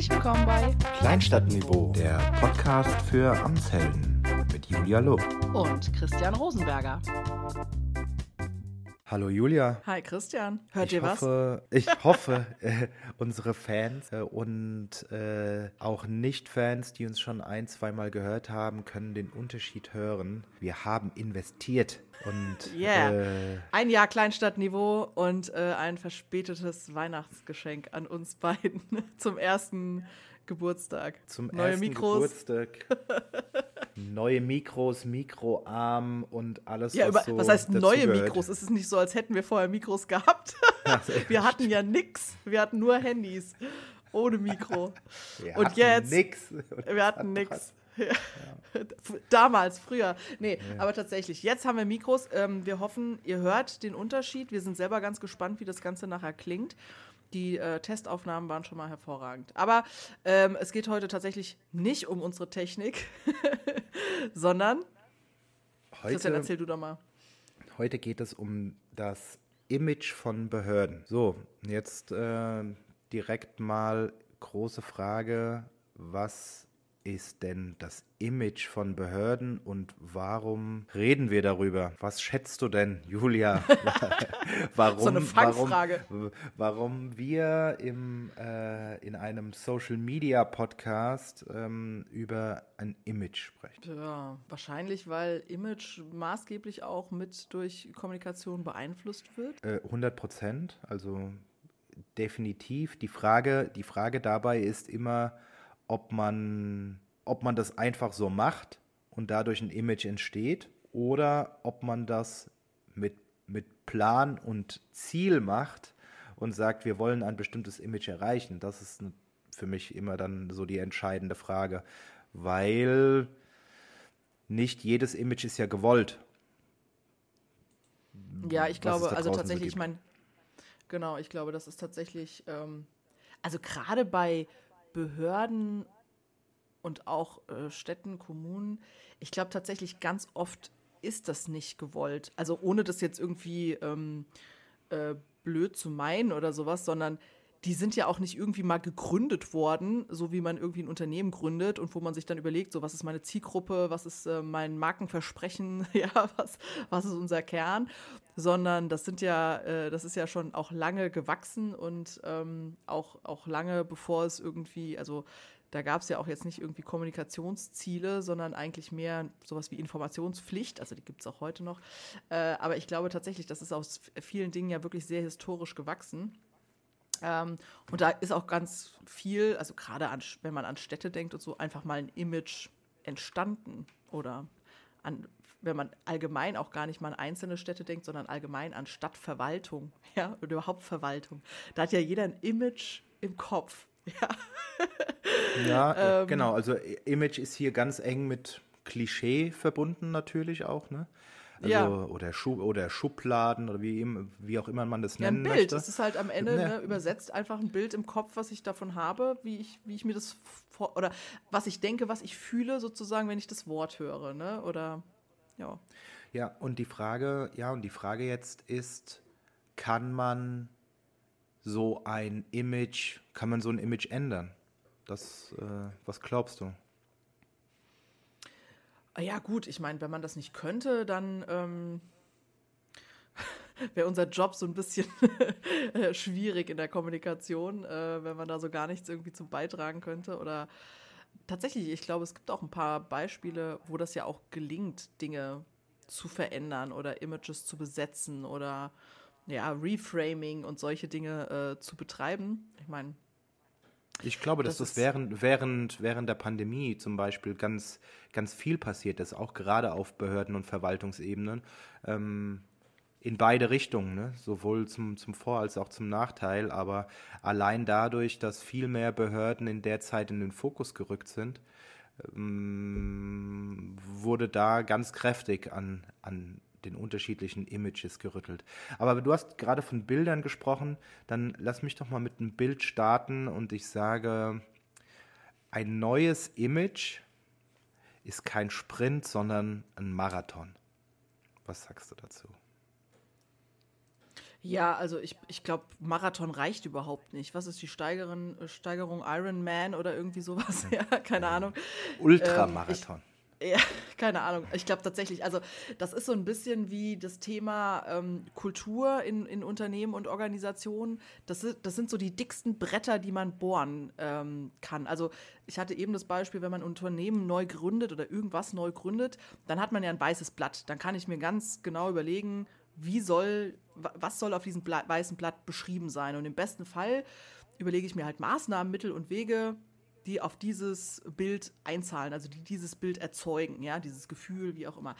Herzlich willkommen bei Kleinstadtniveau, der Podcast für Amtshelden mit Julia Lob. und Christian Rosenberger. Hallo Julia. Hi Christian, hört ich ihr was? hoffe, Ich hoffe, äh, unsere Fans äh, und äh, auch Nicht-Fans, die uns schon ein, zweimal gehört haben, können den Unterschied hören. Wir haben investiert und Yeah. äh, Ein Jahr Kleinstadtniveau und äh, ein verspätetes Weihnachtsgeschenk an uns beiden zum ersten Geburtstag. zum Neue ersten Mikros. Geburtstag neue Mikros, Mikroarm und alles, Ja, was über, so was heißt neue dazugehört. Mikros? Es ist nicht so, als hätten wir vorher Mikros gehabt. wir hatten ja nix. Wir hatten nur Handys. Ohne Mikro. Wir Und jetzt- nix. Wir hatten nix. Damals, früher. Nee, aber tatsächlich. Jetzt haben wir Mikros. Ähm, wir hoffen, ihr hört den Unterschied. Wir sind selber ganz gespannt, wie das Ganze nachher klingt. Die äh, Testaufnahmen waren schon mal hervorragend. Aber ähm, es geht heute tatsächlich nicht um unsere Technik, sondern, Christian, Heute, erzähl du doch mal. heute geht es um das Image von Behörden. So, jetzt äh, direkt mal große Frage, was ist denn das Image von Behörden und warum reden wir darüber? Was schätzt du denn, Julia? warum, So eine Fangfrage. Warum, warum wir im, äh, in einem Social Media Podcast ähm, über ein Image sprechen? Ja, wahrscheinlich, weil Image maßgeblich auch mit durch Kommunikation beeinflusst wird. Äh, 100 Prozent, also definitiv. Die Frage, die Frage dabei ist immer, ob man, ob man das einfach so macht und dadurch ein Image entsteht oder ob man das mit, mit Plan und Ziel macht und sagt, wir wollen ein bestimmtes Image erreichen. Das ist für mich immer dann so die entscheidende Frage, weil nicht jedes Image ist ja gewollt. Ja, ich glaube, also tatsächlich, ich meine, genau, ich glaube, das ist tatsächlich, ähm, also gerade bei Behörden und auch äh, Städten, Kommunen, ich glaube tatsächlich ganz oft ist das nicht gewollt. Also ohne das jetzt irgendwie ähm, äh, blöd zu meinen oder sowas, sondern die sind ja auch nicht irgendwie mal gegründet worden, so wie man irgendwie ein Unternehmen gründet und wo man sich dann überlegt, so was ist meine Zielgruppe, was ist äh, mein Markenversprechen, ja, was, was ist unser Kern, sondern das sind ja, äh, das ist ja schon auch lange gewachsen und ähm, auch, auch lange bevor es irgendwie, also da gab es ja auch jetzt nicht irgendwie Kommunikationsziele, sondern eigentlich mehr sowas wie Informationspflicht. Also die gibt es auch heute noch. Äh, aber ich glaube tatsächlich, das ist aus vielen Dingen ja wirklich sehr historisch gewachsen. Ähm, und da ist auch ganz viel, also gerade wenn man an Städte denkt und so, einfach mal ein Image entstanden. Oder an, wenn man allgemein auch gar nicht mal an einzelne Städte denkt, sondern allgemein an Stadtverwaltung, ja, oder überhaupt Verwaltung. Da hat ja jeder ein Image im Kopf. Ja. Ja, Ähm. genau. Also I- Image ist hier ganz eng mit Klischee verbunden natürlich auch, ne? Also, Ja. oder, Schu oder Schubladen oder wie, wie auch immer man das Ja, ein nennen Bild. möchte. Es ist halt am Ende Ja. ne, übersetzt einfach ein Bild im Kopf, was ich davon habe, wie ich, wie ich mir das vor oder was ich denke, was ich fühle, sozusagen, wenn ich das Wort höre, ne? Oder ja. Ja, und die Frage, ja, und die Frage jetzt ist, kann man so ein Image, kann man so ein Image ändern? Das, äh, was glaubst du? Ah Ja, gut, ich meine, wenn man das nicht könnte, dann ähm, wäre unser Job so ein bisschen schwierig in der Kommunikation, äh, wenn man da so gar nichts irgendwie zum beitragen könnte. Oder tatsächlich, ich glaube, es gibt auch ein paar Beispiele, wo das ja auch gelingt, Dinge zu verändern oder Images zu besetzen oder ja, Reframing und solche Dinge äh, zu betreiben. Ich meine, Ich glaube, dass Das das, während, während, während der Pandemie zum Beispiel ganz, ganz viel passiert ist, auch gerade auf Behörden- und Verwaltungsebenen, ähm, in beide Richtungen, ne? sowohl zum, zum Vor- als auch zum Nachteil. Aber allein dadurch, dass viel mehr Behörden in der Zeit in den Fokus gerückt sind, ähm, wurde da ganz kräftig an, an den unterschiedlichen Images gerüttelt. Aber du hast gerade von Bildern gesprochen, dann lass mich doch mal mit einem Bild starten und ich sage, ein neues Image ist kein Sprint, sondern ein Marathon. Was sagst du dazu? Ja, also ich, ich glaube, Marathon reicht überhaupt nicht. Was ist die Steigerung, Steigerung Iron Man oder irgendwie sowas? Ja, keine Ahnung. Ultramarathon. Ähm, ja, keine Ahnung. Ich glaube tatsächlich, also das ist so ein bisschen wie das Thema ähm, Kultur in, in Unternehmen und Organisationen. Das, ist, das sind so die dicksten Bretter, die man bohren ähm, kann. Also ich hatte eben das Beispiel, wenn man ein Unternehmen neu gründet oder irgendwas neu gründet, dann hat man ja ein weißes Blatt. Dann kann ich mir ganz genau überlegen, wie soll, was soll auf diesem Blatt, weißen Blatt beschrieben sein. Und im besten Fall überlege ich mir halt Maßnahmen, Mittel und Wege, die auf dieses Bild einzahlen, also die dieses Bild erzeugen, ja, dieses Gefühl, wie auch immer.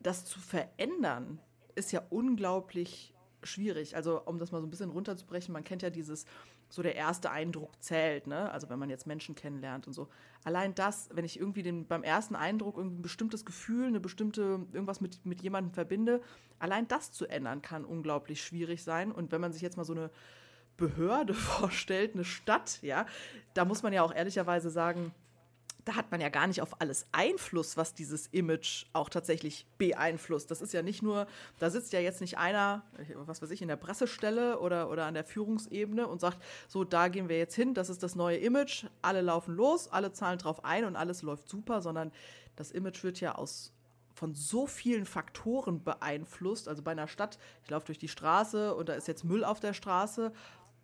Das zu verändern ist ja unglaublich schwierig. Also, um das mal so ein bisschen runterzubrechen, man kennt ja dieses, so der erste Eindruck zählt, ne? Also, wenn man jetzt Menschen kennenlernt und so. Allein das, wenn ich irgendwie den, beim ersten Eindruck ein bestimmtes Gefühl, eine bestimmte, irgendwas mit, mit jemandem verbinde, allein das zu ändern kann unglaublich schwierig sein. Und wenn man sich jetzt mal so eine Behörde vorstellt, eine Stadt, ja, da muss man ja auch ehrlicherweise sagen, da hat man ja gar nicht auf alles Einfluss, was dieses Image auch tatsächlich beeinflusst. Das ist ja nicht nur, da sitzt ja jetzt nicht einer, was weiß ich, in der Pressestelle oder, oder an der Führungsebene und sagt, so, da gehen wir jetzt hin, das ist das neue Image, alle laufen los, alle zahlen drauf ein und alles läuft super, sondern das Image wird ja aus von so vielen Faktoren beeinflusst. Also bei einer Stadt, ich laufe durch die Straße und da ist jetzt Müll auf der Straße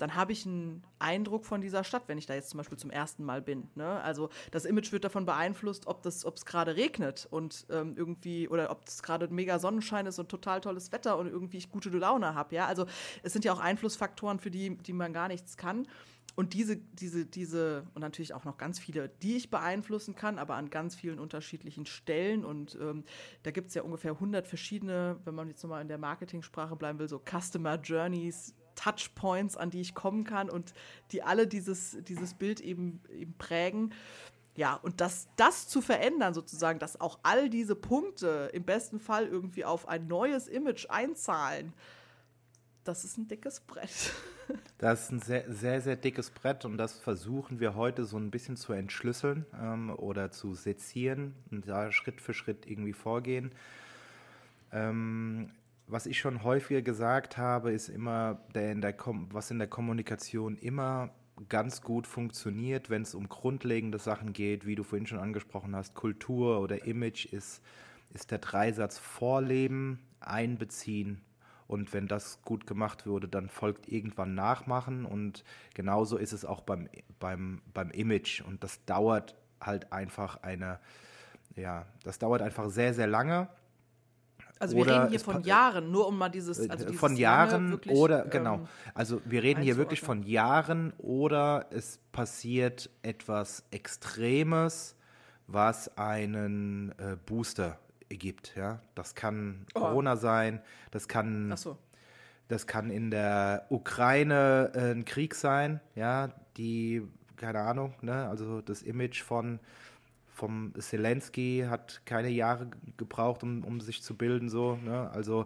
dann habe ich einen Eindruck von dieser Stadt, wenn ich da jetzt zum Beispiel zum ersten Mal bin. Ne? Also das Image wird davon beeinflusst, ob es gerade regnet und ähm, irgendwie oder ob es gerade mega Sonnenschein ist und total tolles Wetter und irgendwie ich gute Laune habe. Ja? Also es sind ja auch Einflussfaktoren, für die, die man gar nichts kann. Und diese, diese, diese, und natürlich auch noch ganz viele, die ich beeinflussen kann, aber an ganz vielen unterschiedlichen Stellen. Und ähm, da gibt es ja ungefähr 100 verschiedene, wenn man jetzt nochmal in der Marketing-Sprache bleiben will, so Customer Journeys, Touchpoints, an die ich kommen kann und die alle dieses, dieses Bild eben, eben prägen. Ja, und das, das zu verändern, sozusagen, dass auch all diese Punkte im besten Fall irgendwie auf ein neues Image einzahlen, das ist ein dickes Brett. Das ist ein sehr, sehr, sehr dickes Brett und das versuchen wir heute so ein bisschen zu entschlüsseln ähm, oder zu sezieren und da Schritt für Schritt irgendwie vorgehen. Ähm, was ich schon häufiger gesagt habe, ist immer, der in der was in der Kommunikation immer ganz gut funktioniert, wenn es um grundlegende Sachen geht, wie du vorhin schon angesprochen hast, Kultur oder Image, ist, ist der Dreisatz Vorleben, Einbeziehen. Und wenn das gut gemacht wurde, dann folgt irgendwann Nachmachen. Und genauso ist es auch beim, beim, beim Image. Und das dauert halt einfach eine, ja, das dauert einfach sehr, sehr lange. Also wir reden hier von Jahren, nur um mal dieses, äh, also dieses von Jahren wirklich, oder genau. Ähm, also wir reden hier wirklich von Jahren oder es passiert etwas Extremes, was einen äh, Booster gibt. Ja, das kann oh. Corona sein, das kann, so. das kann in der Ukraine äh, ein Krieg sein. Ja, die keine Ahnung, ne, also das Image von vom Zelensky hat keine Jahre gebraucht, um, um sich zu bilden. So, ne? Also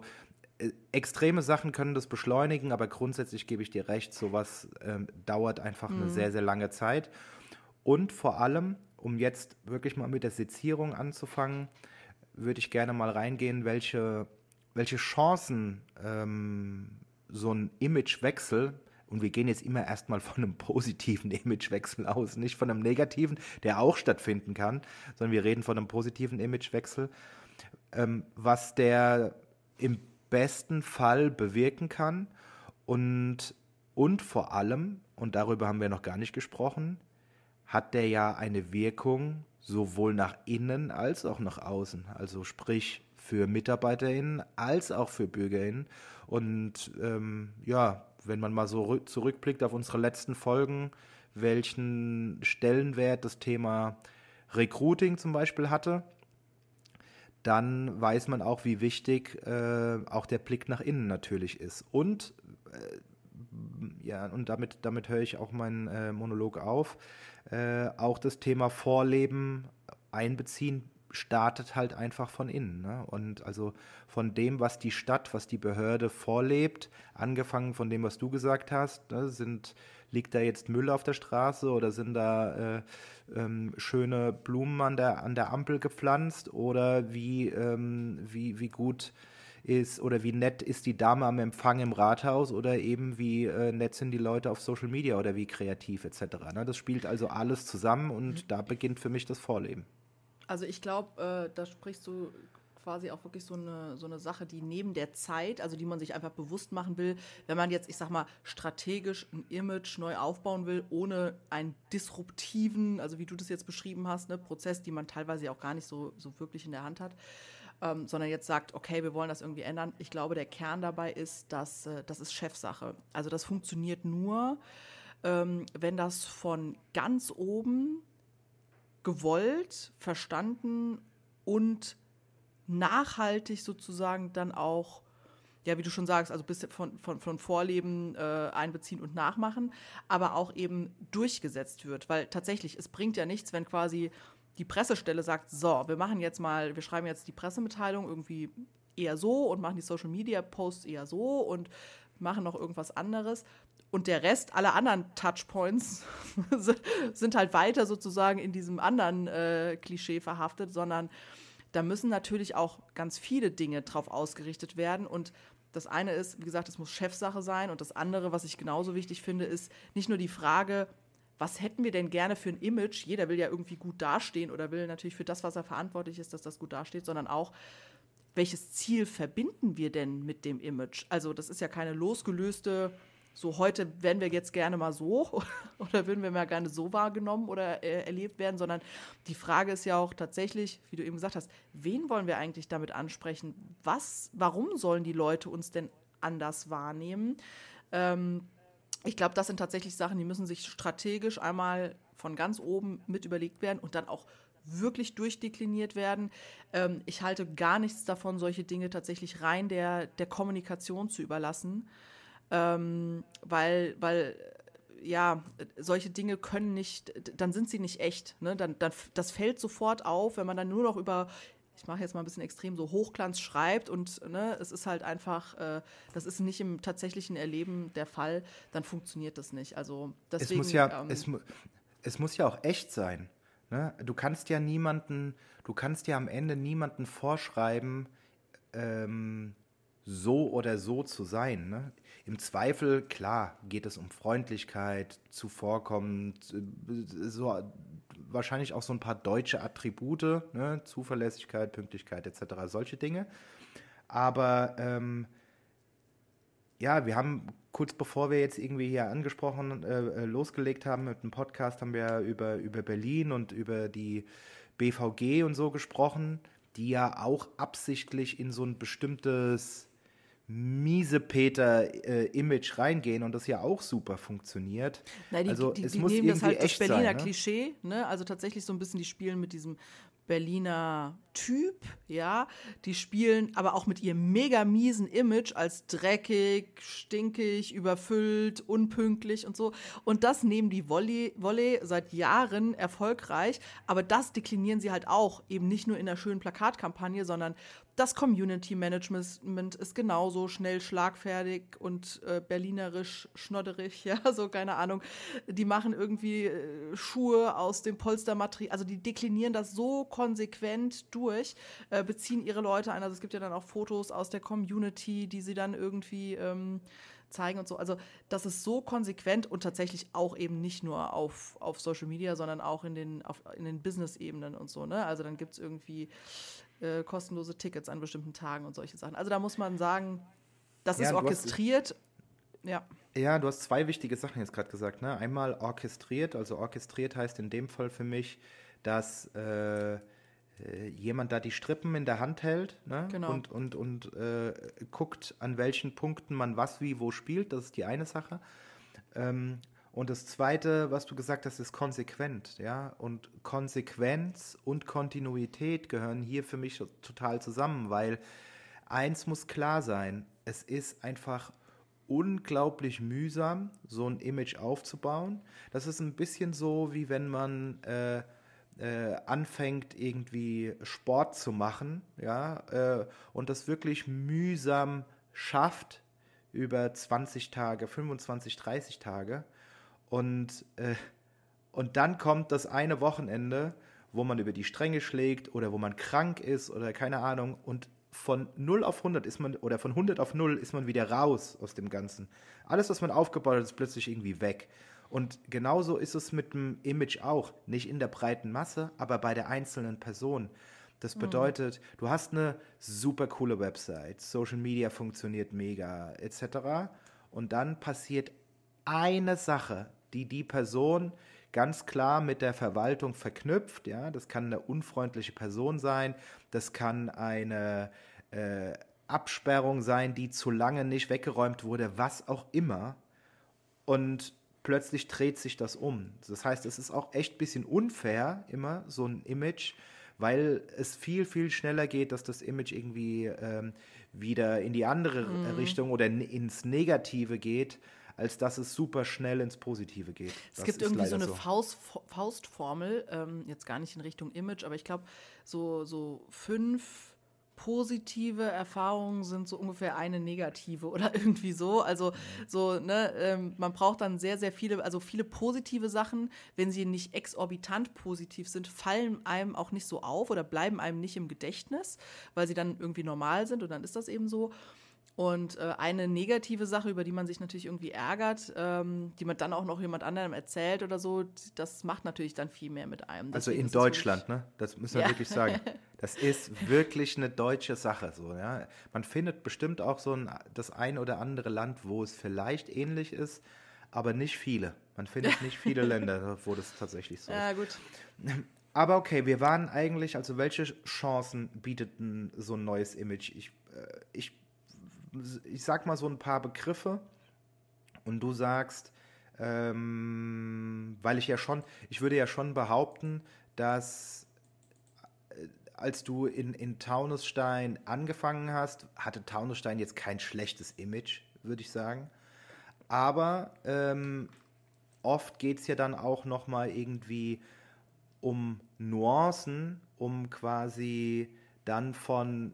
äh, extreme Sachen können das beschleunigen, aber grundsätzlich gebe ich dir recht, sowas ähm, dauert einfach mhm. eine sehr, sehr lange Zeit. Und vor allem, um jetzt wirklich mal mit der Sezierung anzufangen, würde ich gerne mal reingehen, welche, welche Chancen ähm, so ein Imagewechsel und wir gehen jetzt immer erstmal von einem positiven Imagewechsel aus, nicht von einem negativen, der auch stattfinden kann, sondern wir reden von einem positiven Imagewechsel, ähm, was der im besten Fall bewirken kann und, und vor allem, und darüber haben wir noch gar nicht gesprochen, hat der ja eine Wirkung sowohl nach innen als auch nach außen. Also sprich für MitarbeiterInnen als auch für BürgerInnen. Und ähm, ja, wenn man mal so zurückblickt auf unsere letzten Folgen, welchen Stellenwert das Thema Recruiting zum Beispiel hatte, dann weiß man auch, wie wichtig äh, auch der Blick nach innen natürlich ist. Und äh, ja, und damit, damit höre ich auch meinen äh, Monolog auf. Äh, auch das Thema Vorleben einbeziehen startet halt einfach von innen. Ne? Und also von dem, was die Stadt, was die Behörde vorlebt, angefangen von dem, was du gesagt hast, ne, sind, liegt da jetzt Müll auf der Straße oder sind da äh, ähm, schöne Blumen an der, an der Ampel gepflanzt oder wie, ähm, wie, wie gut ist oder wie nett ist die Dame am Empfang im Rathaus oder eben wie äh, nett sind die Leute auf Social Media oder wie kreativ etc. Ne? Das spielt also alles zusammen und mhm. da beginnt für mich das Vorleben. Also ich glaube, äh, da sprichst du quasi auch wirklich so eine, so eine Sache, die neben der Zeit, also die man sich einfach bewusst machen will, wenn man jetzt, ich sag mal, strategisch ein Image neu aufbauen will, ohne einen disruptiven, also wie du das jetzt beschrieben hast, ne, Prozess, die man teilweise auch gar nicht so, so wirklich in der Hand hat, ähm, sondern jetzt sagt, okay, wir wollen das irgendwie ändern. Ich glaube, der Kern dabei ist, dass äh, das ist Chefsache. Also das funktioniert nur, ähm, wenn das von ganz oben gewollt, verstanden und nachhaltig sozusagen dann auch, ja, wie du schon sagst, also bis von, von, von Vorleben äh, einbeziehen und nachmachen, aber auch eben durchgesetzt wird. Weil tatsächlich, es bringt ja nichts, wenn quasi die Pressestelle sagt, so, wir machen jetzt mal, wir schreiben jetzt die Pressemitteilung irgendwie eher so und machen die Social Media Posts eher so und machen noch irgendwas anderes. Und der Rest, alle anderen Touchpoints, sind halt weiter sozusagen in diesem anderen äh, Klischee verhaftet, sondern da müssen natürlich auch ganz viele Dinge drauf ausgerichtet werden. Und das eine ist, wie gesagt, es muss Chefsache sein. Und das andere, was ich genauso wichtig finde, ist nicht nur die Frage, was hätten wir denn gerne für ein Image? Jeder will ja irgendwie gut dastehen oder will natürlich für das, was er verantwortlich ist, dass das gut dasteht, sondern auch, welches Ziel verbinden wir denn mit dem Image? Also das ist ja keine losgelöste so heute wären wir jetzt gerne mal so oder würden wir mal gerne so wahrgenommen oder äh, erlebt werden, sondern die Frage ist ja auch tatsächlich, wie du eben gesagt hast, wen wollen wir eigentlich damit ansprechen? Was, warum sollen die Leute uns denn anders wahrnehmen? Ähm, ich glaube, das sind tatsächlich Sachen, die müssen sich strategisch einmal von ganz oben mit überlegt werden und dann auch wirklich durchdekliniert werden. Ähm, ich halte gar nichts davon, solche Dinge tatsächlich rein der, der Kommunikation zu überlassen ähm, weil, weil ja, solche Dinge können nicht, dann sind sie nicht echt. Ne? Dann, dann, das fällt sofort auf, wenn man dann nur noch über, ich mache jetzt mal ein bisschen extrem, so Hochglanz schreibt und ne, es ist halt einfach, äh, das ist nicht im tatsächlichen Erleben der Fall, dann funktioniert das nicht. Also deswegen. Es muss ja, ähm, es, es muss ja auch echt sein. Ne? Du kannst ja niemanden, du kannst ja am Ende niemanden vorschreiben, ähm, so oder so zu sein. Ne? Im Zweifel, klar, geht es um Freundlichkeit, Zuvorkommen, so, wahrscheinlich auch so ein paar deutsche Attribute, ne? Zuverlässigkeit, Pünktlichkeit etc., solche Dinge. Aber ähm, ja, wir haben kurz bevor wir jetzt irgendwie hier angesprochen, äh, äh losgelegt haben mit dem Podcast, haben wir über, über Berlin und über die BVG und so gesprochen, die ja auch absichtlich in so ein bestimmtes miese Peter-Image äh, reingehen und das ja auch super funktioniert. Nein, die, also die, die, es die muss nehmen das halt das Berliner sein, ne? Klischee, ne? Also tatsächlich so ein bisschen, die spielen mit diesem Berliner Typ, ja. Die spielen aber auch mit ihrem mega miesen Image als dreckig, stinkig, überfüllt, unpünktlich und so. Und das nehmen die Volley, Volley seit Jahren erfolgreich. Aber das deklinieren sie halt auch, eben nicht nur in der schönen Plakatkampagne, sondern das Community Management ist genauso schnell schlagfertig und äh, berlinerisch schnodderig, ja, so keine Ahnung. Die machen irgendwie äh, Schuhe aus dem Polstermaterial, also die deklinieren das so konsequent durch, äh, beziehen ihre Leute ein. Also es gibt ja dann auch Fotos aus der Community, die sie dann irgendwie ähm, zeigen und so. Also das ist so konsequent und tatsächlich auch eben nicht nur auf, auf Social Media, sondern auch in den, auf, in den Business-Ebenen und so. Ne? Also dann gibt es irgendwie äh, kostenlose Tickets an bestimmten Tagen und solche Sachen. Also da muss man sagen, das ja, ist orchestriert. Hast, ja. Ja, du hast zwei wichtige Sachen jetzt gerade gesagt. Ne? Einmal orchestriert, also orchestriert heißt in dem Fall für mich, dass äh, äh jemand da die Strippen in der Hand hält ne? genau. und, und, und äh, guckt, an welchen Punkten man was wie wo spielt. Das ist die eine Sache. Ähm, und das Zweite, was du gesagt hast, ist konsequent, ja. Und Konsequenz und Kontinuität gehören hier für mich total zusammen, weil eins muss klar sein: Es ist einfach unglaublich mühsam, so ein Image aufzubauen. Das ist ein bisschen so, wie wenn man äh, äh, anfängt, irgendwie Sport zu machen, ja, äh, und das wirklich mühsam schafft über 20 Tage, 25, 30 Tage und, äh, und dann kommt das eine Wochenende, wo man über die Stränge schlägt oder wo man krank ist oder keine Ahnung und von 0 auf 100 ist man, oder von 100 auf 0 ist man wieder raus aus dem Ganzen. Alles, was man aufgebaut hat, ist plötzlich irgendwie weg. Und genauso ist es mit dem Image auch. Nicht in der breiten Masse, aber bei der einzelnen Person. Das mhm. bedeutet, mhm. du hast eine super coole Website, Social Media funktioniert mega, etc. Und dann passiert eine Sache, die die Person ganz klar mit der Verwaltung verknüpft. Ja, das kann eine unfreundliche Person sein, das kann eine äh, Absperrung sein, die zu lange nicht weggeräumt wurde, was auch immer. Und plötzlich dreht sich das um. Das heißt, es ist auch echt ein bisschen unfair, immer so ein Image, weil es viel, viel schneller geht, dass das Image irgendwie ähm, wieder in die andere mhm. Richtung oder ins Negative geht, als dass es super schnell ins Positive geht. Es das gibt irgendwie so eine so. Faust, Faustformel, ähm, jetzt gar nicht in Richtung Image, aber ich glaube, so, so fünf positive Erfahrungen sind so ungefähr eine negative oder irgendwie so. Also so, ne, ähm, man braucht dann sehr, sehr viele, also viele positive Sachen, wenn sie nicht exorbitant positiv sind, fallen einem auch nicht so auf oder bleiben einem nicht im Gedächtnis, weil sie dann irgendwie normal sind und dann ist das eben so. Und äh, eine negative Sache, über die man sich natürlich irgendwie ärgert, ähm, die man dann auch noch jemand anderem erzählt oder so, das macht natürlich dann viel mehr mit einem. Also Deswegen in Deutschland, ne? Das müssen wir ja. wirklich sagen. Das ist wirklich eine deutsche Sache. So, ja? Man findet bestimmt auch so ein, das ein oder andere Land, wo es vielleicht ähnlich ist, aber nicht viele. Man findet nicht viele Länder, wo das tatsächlich so ist. Ja, gut. Aber okay, wir waren eigentlich, also welche Chancen bietet so ein neues Image? Ich, äh, ich ich sag mal so ein paar Begriffe und du sagst, ähm, weil ich ja schon, ich würde ja schon behaupten, dass äh, als du in, in Taunusstein angefangen hast, hatte Taunusstein jetzt kein schlechtes Image, würde ich sagen. Aber ähm, oft geht es ja dann auch nochmal irgendwie um Nuancen, um quasi dann von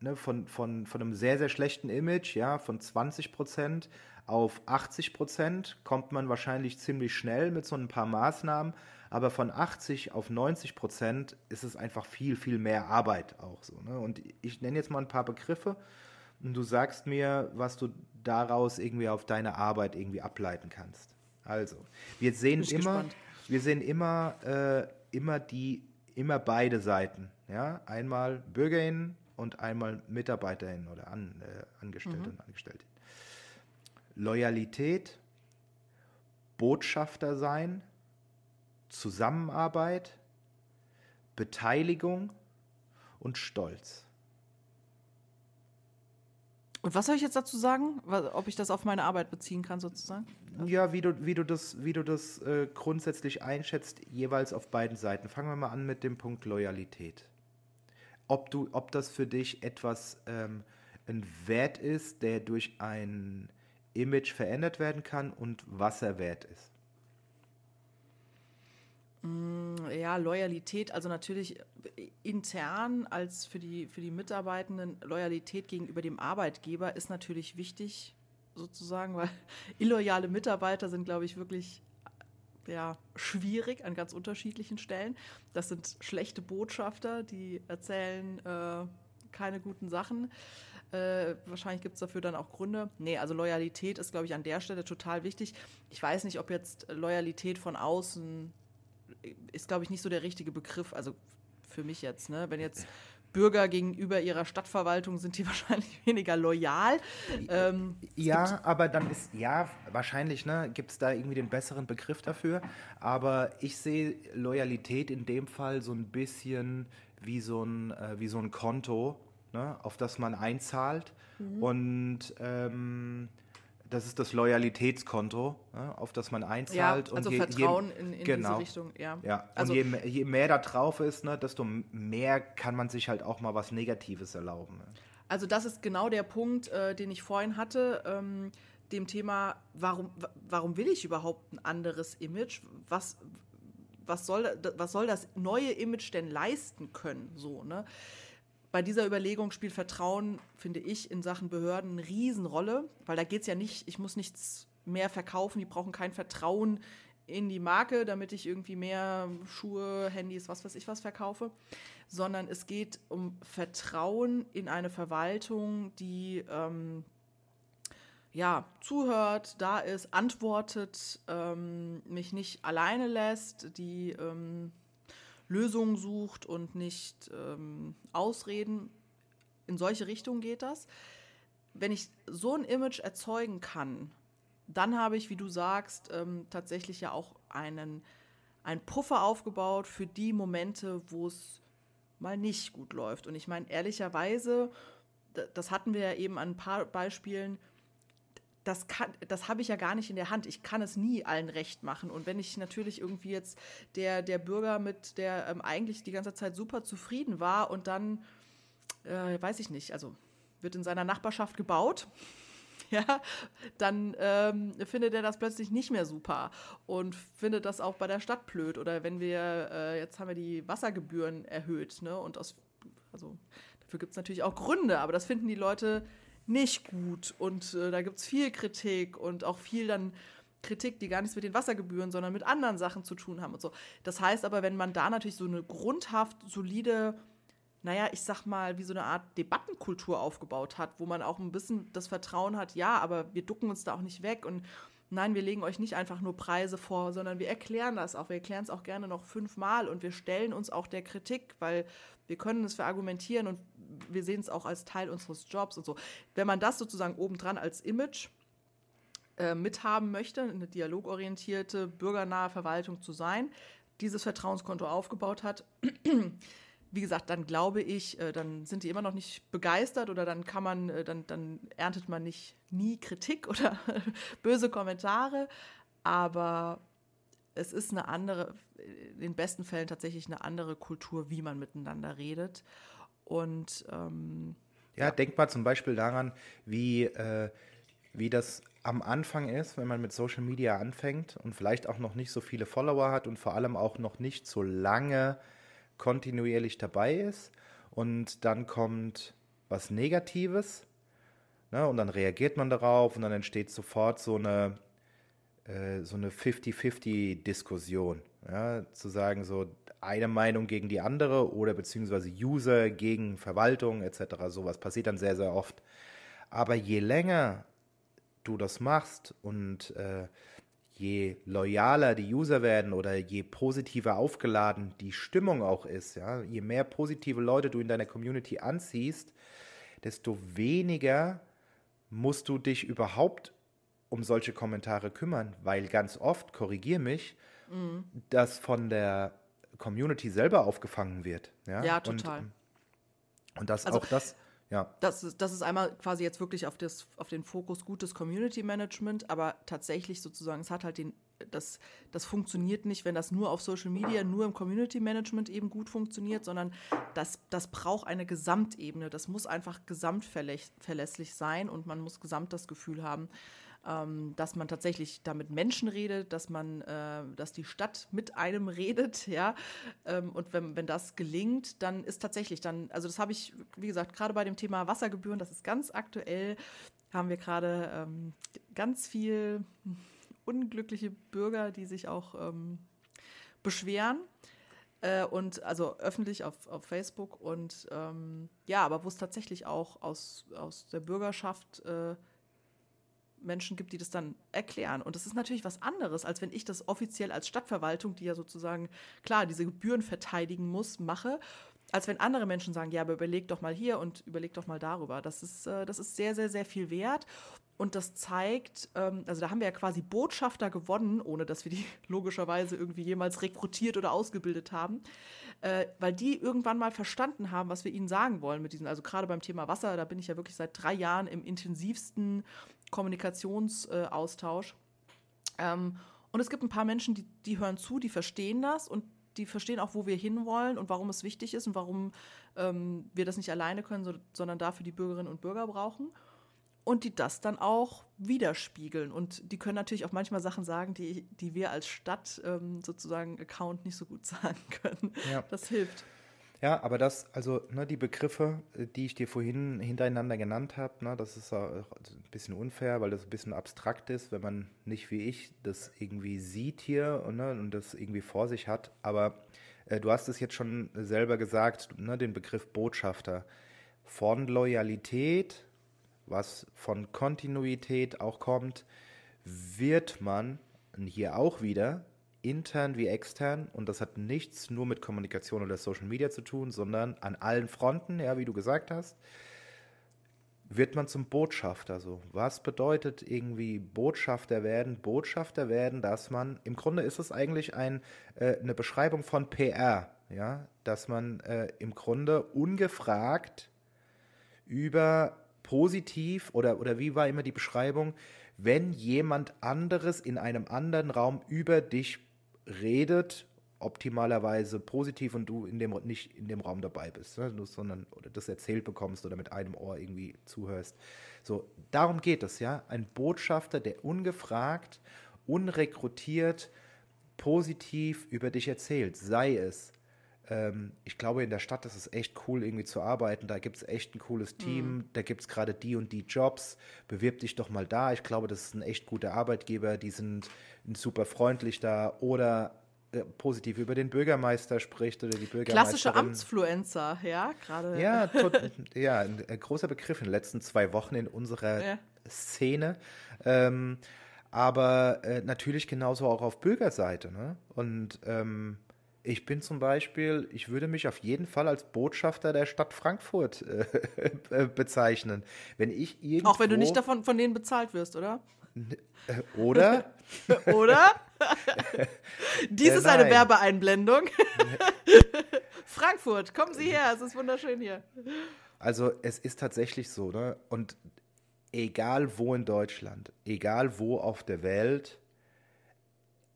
ne, von, von, von einem sehr, sehr schlechten Image, ja, von 20 Prozent auf 80 Prozent kommt man wahrscheinlich ziemlich schnell mit so ein paar Maßnahmen, aber von 80 auf 90 Prozent ist es einfach viel, viel mehr Arbeit auch so. Ne? Und ich nenne jetzt mal ein paar Begriffe und du sagst mir, was du daraus irgendwie auf deine Arbeit irgendwie ableiten kannst. Also, wir sehen immer, gespannt. wir sehen immer, äh, immer die, immer beide Seiten. Ja, einmal BürgerInnen und einmal Mitarbeiterinnen oder An, äh, Angestellte mhm. und Angestellte. Loyalität, Botschafter sein, Zusammenarbeit, Beteiligung und Stolz. Und was soll ich jetzt dazu sagen? Ob ich das auf meine Arbeit beziehen kann, sozusagen? Ja, wie du, wie du das, wie du das äh, grundsätzlich einschätzt, jeweils auf beiden Seiten. Fangen wir mal an mit dem Punkt Loyalität ob, du, ob das für dich etwas ähm, ein Wert ist, der durch ein Image verändert werden kann und was er wert ist. Mm, ja, Loyalität, also natürlich intern als für die, für die Mitarbeitenden, Loyalität gegenüber dem Arbeitgeber ist natürlich wichtig, sozusagen, weil illoyale Mitarbeiter sind, glaube ich, wirklich ja, schwierig an ganz unterschiedlichen Stellen. Das sind schlechte Botschafter, die erzählen äh, keine guten Sachen. Äh, wahrscheinlich gibt es dafür dann auch Gründe. Nee, also Loyalität ist, glaube ich, an der Stelle total wichtig. Ich weiß nicht, ob jetzt Loyalität von außen ist, glaube ich, nicht so der richtige Begriff. Also für mich jetzt, ne? Wenn jetzt Bürger gegenüber ihrer Stadtverwaltung sind die wahrscheinlich weniger loyal. Ähm, ja, aber dann ist, ja, wahrscheinlich, ne, gibt es da irgendwie den besseren Begriff dafür. Aber ich sehe Loyalität in dem Fall so ein bisschen wie so ein, äh, wie so ein Konto, ne, auf das man einzahlt. Mhm. Und ähm, das ist das Loyalitätskonto, ja, auf das man einzahlt. Ja, also und je, Vertrauen je, in, in genau, diese Richtung, ja. ja. Also, und je, je, mehr da drauf ist, ne, desto mehr kann man sich halt auch mal was Negatives erlauben. Ne. Also das ist genau der Punkt, äh, den ich vorhin hatte, ähm, dem Thema, warum, warum will ich überhaupt ein anderes Image? Was, was, soll, was soll das neue Image denn leisten können? So, ne? Bei dieser Überlegung spielt Vertrauen, finde ich, in Sachen Behörden eine Riesenrolle, weil da geht es ja nicht, ich muss nichts mehr verkaufen, die brauchen kein Vertrauen in die Marke, damit ich irgendwie mehr Schuhe, Handys, was weiß ich was verkaufe, sondern es geht um Vertrauen in eine Verwaltung, die ähm, ja, zuhört, da ist, antwortet, ähm, mich nicht alleine lässt, die ähm, Lösungen sucht und nicht ähm, Ausreden. In solche Richtungen geht das. Wenn ich so ein Image erzeugen kann, dann habe ich, wie du sagst, ähm, tatsächlich ja auch einen, einen Puffer aufgebaut für die Momente, wo es mal nicht gut läuft. Und ich meine, ehrlicherweise, das hatten wir ja eben an ein paar Beispielen, das, das habe ich ja gar nicht in der Hand. Ich kann es nie allen recht machen. Und wenn ich natürlich irgendwie jetzt der, der Bürger mit, der ähm, eigentlich die ganze Zeit super zufrieden war und dann, äh, weiß ich nicht, also wird in seiner Nachbarschaft gebaut ja, dann ähm, findet er das plötzlich nicht mehr super und findet das auch bei der Stadt blöd. Oder wenn wir, äh, jetzt haben wir die Wassergebühren erhöht, ne? Und aus, also dafür gibt es natürlich auch Gründe, aber das finden die Leute nicht gut. Und äh, da gibt es viel Kritik und auch viel dann Kritik, die gar nichts mit den Wassergebühren, sondern mit anderen Sachen zu tun haben und so. Das heißt aber, wenn man da natürlich so eine grundhaft solide naja, ich sag mal, wie so eine Art Debattenkultur aufgebaut hat, wo man auch ein bisschen das Vertrauen hat, ja, aber wir ducken uns da auch nicht weg und nein, wir legen euch nicht einfach nur Preise vor, sondern wir erklären das auch. Wir erklären es auch gerne noch fünfmal und wir stellen uns auch der Kritik, weil wir können es verargumentieren und wir sehen es auch als Teil unseres Jobs und so. Wenn man das sozusagen obendran als Image äh, mithaben möchte, eine dialogorientierte, bürgernahe Verwaltung zu sein, dieses Vertrauenskonto aufgebaut hat, wie gesagt, dann glaube ich, äh, dann sind die immer noch nicht begeistert oder dann kann man, äh, dann, dann erntet man nicht nie Kritik oder böse Kommentare. Aber es ist eine andere, in den besten Fällen tatsächlich eine andere Kultur, wie man miteinander redet. Und ähm, ja, ja, denk mal zum Beispiel daran, wie, äh, wie das am Anfang ist, wenn man mit Social Media anfängt und vielleicht auch noch nicht so viele Follower hat und vor allem auch noch nicht so lange kontinuierlich dabei ist und dann kommt was Negatives ne, und dann reagiert man darauf und dann entsteht sofort so eine äh, so eine 50-50-Diskussion. Ja, zu sagen, so eine Meinung gegen die andere oder beziehungsweise User gegen Verwaltung etc. Sowas passiert dann sehr, sehr oft. Aber je länger du das machst und äh, je loyaler die User werden oder je positiver aufgeladen die Stimmung auch ist, ja, je mehr positive Leute du in deiner Community anziehst, desto weniger musst du dich überhaupt um solche Kommentare kümmern, weil ganz oft, korrigier mich, mhm. das von der Community selber aufgefangen wird. Ja, ja total. Und, und das also, auch das ja. Das ist, das ist einmal quasi jetzt wirklich auf, das, auf den Fokus gutes Community Management, aber tatsächlich sozusagen, es hat halt den, das, das funktioniert nicht, wenn das nur auf Social Media, nur im Community Management eben gut funktioniert, sondern das, das braucht eine Gesamtebene. Das muss einfach gesamtverlässlich sein und man muss gesamt das Gefühl haben, ähm, dass man tatsächlich da mit Menschen redet, dass man, äh, dass die Stadt mit einem redet, ja. Ähm, und wenn, wenn das gelingt, dann ist tatsächlich dann, also das habe ich, wie gesagt, gerade bei dem Thema Wassergebühren, das ist ganz aktuell, haben wir gerade ähm, ganz viel unglückliche Bürger, die sich auch ähm, beschweren. Äh, und also öffentlich auf, auf Facebook und ähm, ja, aber wo es tatsächlich auch aus, aus der Bürgerschaft äh, Menschen gibt, die das dann erklären. Und das ist natürlich was anderes, als wenn ich das offiziell als Stadtverwaltung, die ja sozusagen, klar, diese Gebühren verteidigen muss, mache, als wenn andere Menschen sagen, ja, aber überleg doch mal hier und überleg doch mal darüber. Das ist, äh, das ist sehr, sehr, sehr viel wert. Und das zeigt, ähm, also da haben wir ja quasi Botschafter gewonnen, ohne dass wir die logischerweise irgendwie jemals rekrutiert oder ausgebildet haben, äh, weil die irgendwann mal verstanden haben, was wir ihnen sagen wollen mit diesen, also gerade beim Thema Wasser, da bin ich ja wirklich seit drei Jahren im intensivsten Kommunikationsaustausch. Ähm, und es gibt ein paar Menschen, die, die hören zu, die verstehen das und die verstehen auch, wo wir hinwollen und warum es wichtig ist und warum ähm, wir das nicht alleine können, so, sondern dafür die Bürgerinnen und Bürger brauchen. Und die das dann auch widerspiegeln. Und die können natürlich auch manchmal Sachen sagen, die, die wir als Stadt ähm, sozusagen Account nicht so gut sagen können. Ja. Das hilft. Ja, aber das, also ne, die Begriffe, äh, die ich dir vorhin hintereinander genannt habe, ne, das ist auch ein bisschen unfair, weil das ein bisschen abstrakt ist, wenn man nicht wie ich das irgendwie sieht hier und, ne, und das irgendwie vor sich hat. Aber äh, du hast es jetzt schon selber gesagt, ne, den Begriff Botschafter. Von Loyalität, was von Kontinuität auch kommt, wird man hier auch wieder intern wie extern und das hat nichts nur mit Kommunikation oder Social Media zu tun, sondern an allen Fronten, ja, wie du gesagt hast, wird man zum Botschafter so. Was bedeutet irgendwie Botschafter werden? Botschafter werden, dass man, im Grunde ist es eigentlich ein, äh, eine Beschreibung von PR, ja, dass man äh, im Grunde ungefragt über positiv oder, oder wie war immer die Beschreibung, wenn jemand anderes in einem anderen Raum über dich redet, optimalerweise positiv und du in dem, nicht in dem Raum dabei bist, ne, sondern oder das erzählt bekommst oder mit einem Ohr irgendwie zuhörst. So, darum geht es, ja. Ein Botschafter, der ungefragt, unrekrutiert, positiv über dich erzählt, sei es ähm, ich glaube, in der Stadt ist es echt cool, irgendwie zu arbeiten. Da gibt es echt ein cooles Team. Mhm. Da gibt es gerade die und die Jobs. Bewirb dich doch mal da. Ich glaube, das ist ein echt guter Arbeitgeber. Die sind super freundlich da. Oder äh, positiv über den Bürgermeister spricht oder die Bürgermeisterin. Klassische Amtsfluencer, ja, gerade. Ja, tot, ja, ein, ein, großer Begriff in den letzten zwei Wochen in unserer ja. Szene. Ähm, aber äh, natürlich genauso auch auf Bürgerseite. Ne? Und ähm, ich bin zum Beispiel, ich würde mich auf jeden Fall als Botschafter der Stadt Frankfurt äh, äh bezeichnen. Wenn ich irgendwo, Auch wenn du nicht davon von denen bezahlt wirst, oder? Äh, oder? oder? Dies äh, ist eine Werbeeinblendung. Frankfurt, kommen Sie her, es ist wunderschön hier. Also es ist tatsächlich so, ne? Und egal wo in Deutschland, egal wo auf der Welt,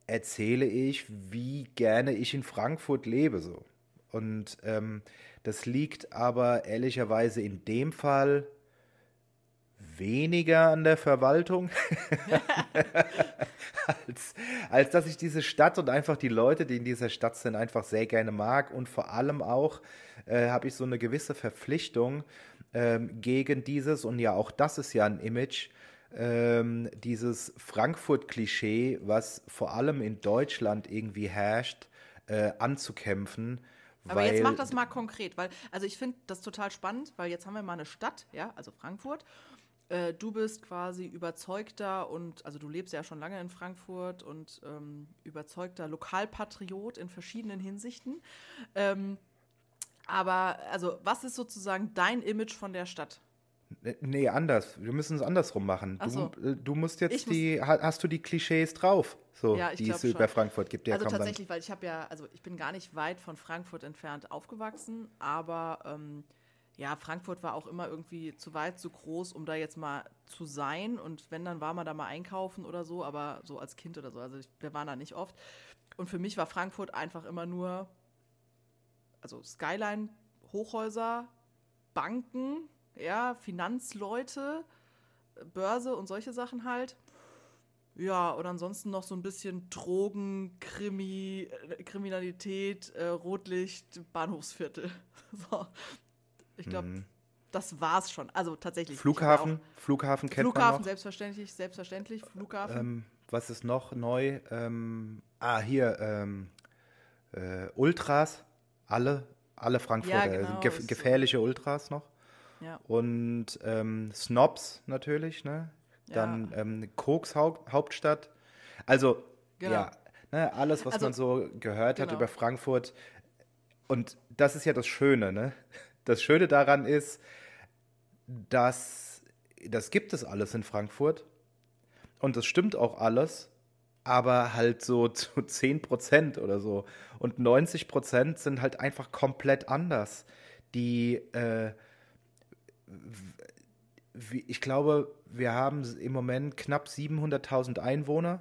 erzähle ich, wie gerne ich in Frankfurt lebe. So. Und ähm, das liegt aber ehrlicherweise in dem Fall weniger an der Verwaltung, als, als dass ich diese Stadt und einfach die Leute, die in dieser Stadt sind, einfach sehr gerne mag. Und vor allem auch äh, habe ich so eine gewisse Verpflichtung ähm, gegen dieses, und ja, auch das ist ja ein Image, ähm, dieses Frankfurt-Klischee, was vor allem in Deutschland irgendwie herrscht, äh, anzukämpfen. Aber jetzt mach das mal konkret, weil, also ich finde das total spannend, weil jetzt haben wir mal eine Stadt, ja, also Frankfurt. Äh, du bist quasi überzeugter und, also du lebst ja schon lange in Frankfurt und ähm, überzeugter Lokalpatriot in verschiedenen Hinsichten. Ähm, aber, also, was ist sozusagen dein Image von der Stadt? Nee, anders. Wir müssen es andersrum machen. Du, so. Äh, du, musst jetzt die, hast du die Klischees drauf, so, ja, die es schon. über Frankfurt gibt? Ja, also tatsächlich, weil ich habe ja, also ich bin gar nicht weit von Frankfurt entfernt aufgewachsen, aber ähm, ja, Frankfurt war auch immer irgendwie zu weit, zu groß, um da jetzt mal zu sein. Und wenn, dann war man da mal einkaufen oder so, aber so als Kind oder so. Also ich, wir waren da nicht oft. Und für mich war Frankfurt einfach immer nur, also Skyline, Hochhäuser, Banken, ja, Finanzleute, Börse und solche Sachen halt. Ja, und ansonsten noch so ein bisschen Drogen, Krimi, äh, Kriminalität, äh, Rotlicht, Bahnhofsviertel. so. Ich glaube, mhm. das war's schon. Also tatsächlich. Flughafen, Flughafen kennt Flughafen, man noch. selbstverständlich, selbstverständlich, Flughafen. Ähm, was ist noch neu? Ähm, ah, hier, ähm, äh, Ultras, alle, alle Frankfurter, ja, genau, gef gefährliche so. Ultras noch. Ja. Und ähm, Snobs natürlich, ne? Dann ja. ähm, Koks -Haupt Hauptstadt. Also, genau. ja, ne, alles, was also, man so gehört genau. hat über Frankfurt. Und das ist ja das Schöne, ne? Das Schöne daran ist, dass das gibt es alles in Frankfurt. Und das stimmt auch alles, aber halt so zu 10 Prozent oder so. Und 90 Prozent sind halt einfach komplett anders. Die, äh, ich glaube, wir haben im Moment knapp 700.000 Einwohner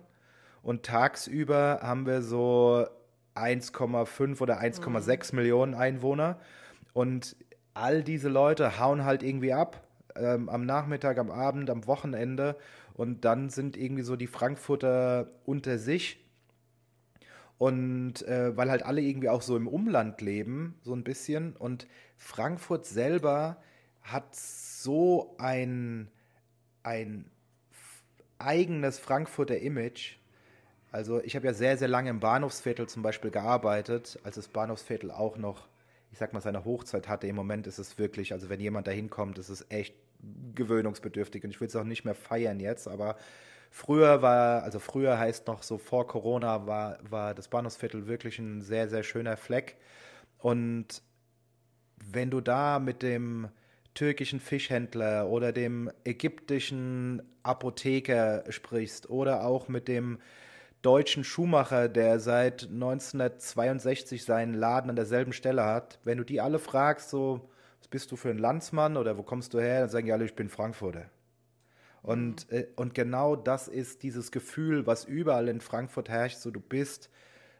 und tagsüber haben wir so 1,5 oder 1,6 mhm. Millionen Einwohner und all diese Leute hauen halt irgendwie ab ähm, am Nachmittag, am Abend, am Wochenende und dann sind irgendwie so die Frankfurter unter sich Und äh, weil halt alle irgendwie auch so im Umland leben, so ein bisschen. Und Frankfurt selber hat so ein, ein eigenes Frankfurter Image. Also ich habe ja sehr, sehr lange im Bahnhofsviertel zum Beispiel gearbeitet, als das Bahnhofsviertel auch noch, ich sag mal, seine Hochzeit hatte. Im Moment ist es wirklich, also wenn jemand da hinkommt, ist es echt gewöhnungsbedürftig und ich will es auch nicht mehr feiern jetzt, aber früher war, also früher heißt noch so vor Corona, war, war das Bahnhofsviertel wirklich ein sehr, sehr schöner Fleck. Und wenn du da mit dem türkischen Fischhändler oder dem ägyptischen Apotheker sprichst oder auch mit dem deutschen Schuhmacher, der seit 1962 seinen Laden an derselben Stelle hat, wenn du die alle fragst, so, was bist du für ein Landsmann oder wo kommst du her, dann sagen die alle, ich bin Frankfurter. Und, mhm. äh, und genau das ist dieses Gefühl, was überall in Frankfurt herrscht, so du bist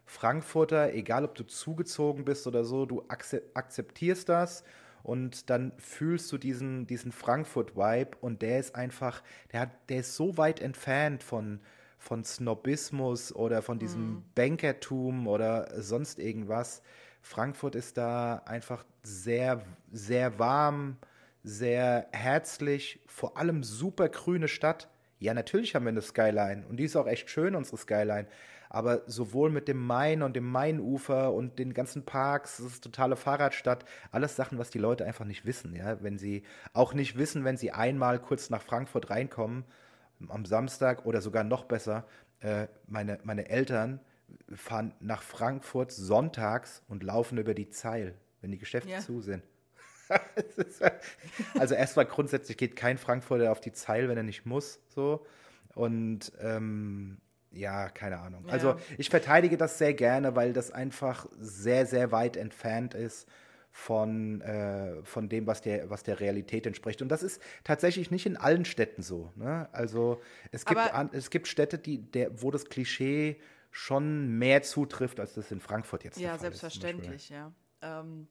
Frankfurter, egal ob du zugezogen bist oder so, du akzeptierst das und dann fühlst du diesen, diesen Frankfurt-Vibe und der ist einfach, der, hat, der ist so weit entfernt von, von Snobismus oder von diesem mhm. Bankertum oder sonst irgendwas. Frankfurt ist da einfach sehr, sehr warm, sehr herzlich, vor allem super grüne Stadt. Ja, natürlich haben wir eine Skyline und die ist auch echt schön, unsere Skyline aber sowohl mit dem Main und dem Mainufer und den ganzen Parks, das ist totale Fahrradstadt, alles Sachen, was die Leute einfach nicht wissen, ja, wenn sie auch nicht wissen, wenn sie einmal kurz nach Frankfurt reinkommen am Samstag oder sogar noch besser, äh, meine, meine Eltern fahren nach Frankfurt sonntags und laufen über die Zeil, wenn die Geschäfte ja. zu sind. also erstmal grundsätzlich geht kein Frankfurter auf die Zeil, wenn er nicht muss, so. Und ähm, ja, keine Ahnung. Ja. Also ich verteidige das sehr gerne, weil das einfach sehr, sehr weit entfernt ist von, äh, von dem, was der, was der Realität entspricht. Und das ist tatsächlich nicht in allen Städten so. Ne? Also es gibt, an, es gibt Städte, die, der, wo das Klischee schon mehr zutrifft, als das in Frankfurt jetzt ja, der Fall selbstverständlich, ist. Ja, selbstverständlich, ja. Ähm,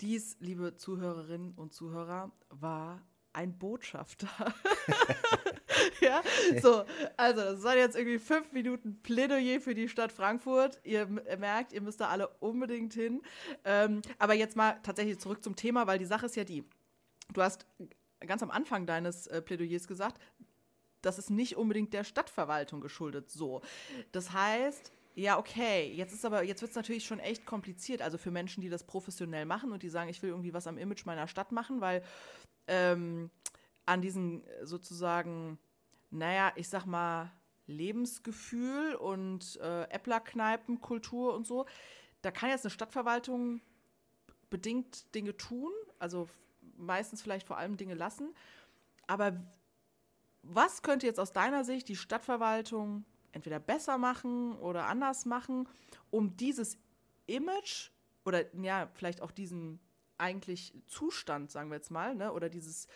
dies, liebe Zuhörerinnen und Zuhörer, war ein Botschafter. ja, so, also das waren jetzt irgendwie fünf Minuten Plädoyer für die Stadt Frankfurt. Ihr merkt, ihr müsst da alle unbedingt hin. Ähm, aber jetzt mal tatsächlich zurück zum Thema, weil die Sache ist ja die, du hast ganz am Anfang deines äh, Plädoyers gesagt, das ist nicht unbedingt der Stadtverwaltung geschuldet so. Das heißt, ja, okay. Jetzt ist aber, jetzt wird es natürlich schon echt kompliziert. Also für Menschen, die das professionell machen und die sagen, ich will irgendwie was am Image meiner Stadt machen, weil ähm, an diesen sozusagen naja, ich sag mal, Lebensgefühl und äh, Äpplerkneipenkultur und so. Da kann jetzt eine Stadtverwaltung bedingt Dinge tun, also meistens vielleicht vor allem Dinge lassen. Aber was könnte jetzt aus deiner Sicht die Stadtverwaltung entweder besser machen oder anders machen, um dieses Image oder ja, vielleicht auch diesen eigentlich Zustand, sagen wir jetzt mal, ne, oder dieses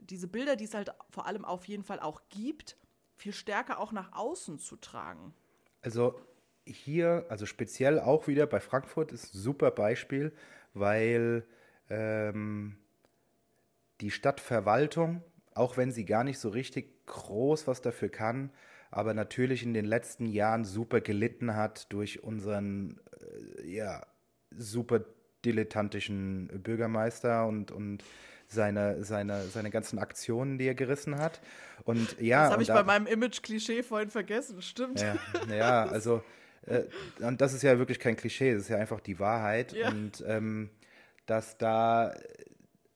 diese Bilder, die es halt vor allem auf jeden Fall auch gibt, viel stärker auch nach außen zu tragen. Also hier, also speziell auch wieder bei Frankfurt ist ein super Beispiel, weil ähm, die Stadtverwaltung, auch wenn sie gar nicht so richtig groß was dafür kann, aber natürlich in den letzten Jahren super gelitten hat durch unseren äh, ja, super dilettantischen Bürgermeister und, und seine, seine, seine ganzen Aktionen, die er gerissen hat. Und ja. Das habe ich da, bei meinem Image-Klischee vorhin vergessen, stimmt. Ja, ja also äh, und das ist ja wirklich kein Klischee, das ist ja einfach die Wahrheit. Ja. Und ähm, dass da,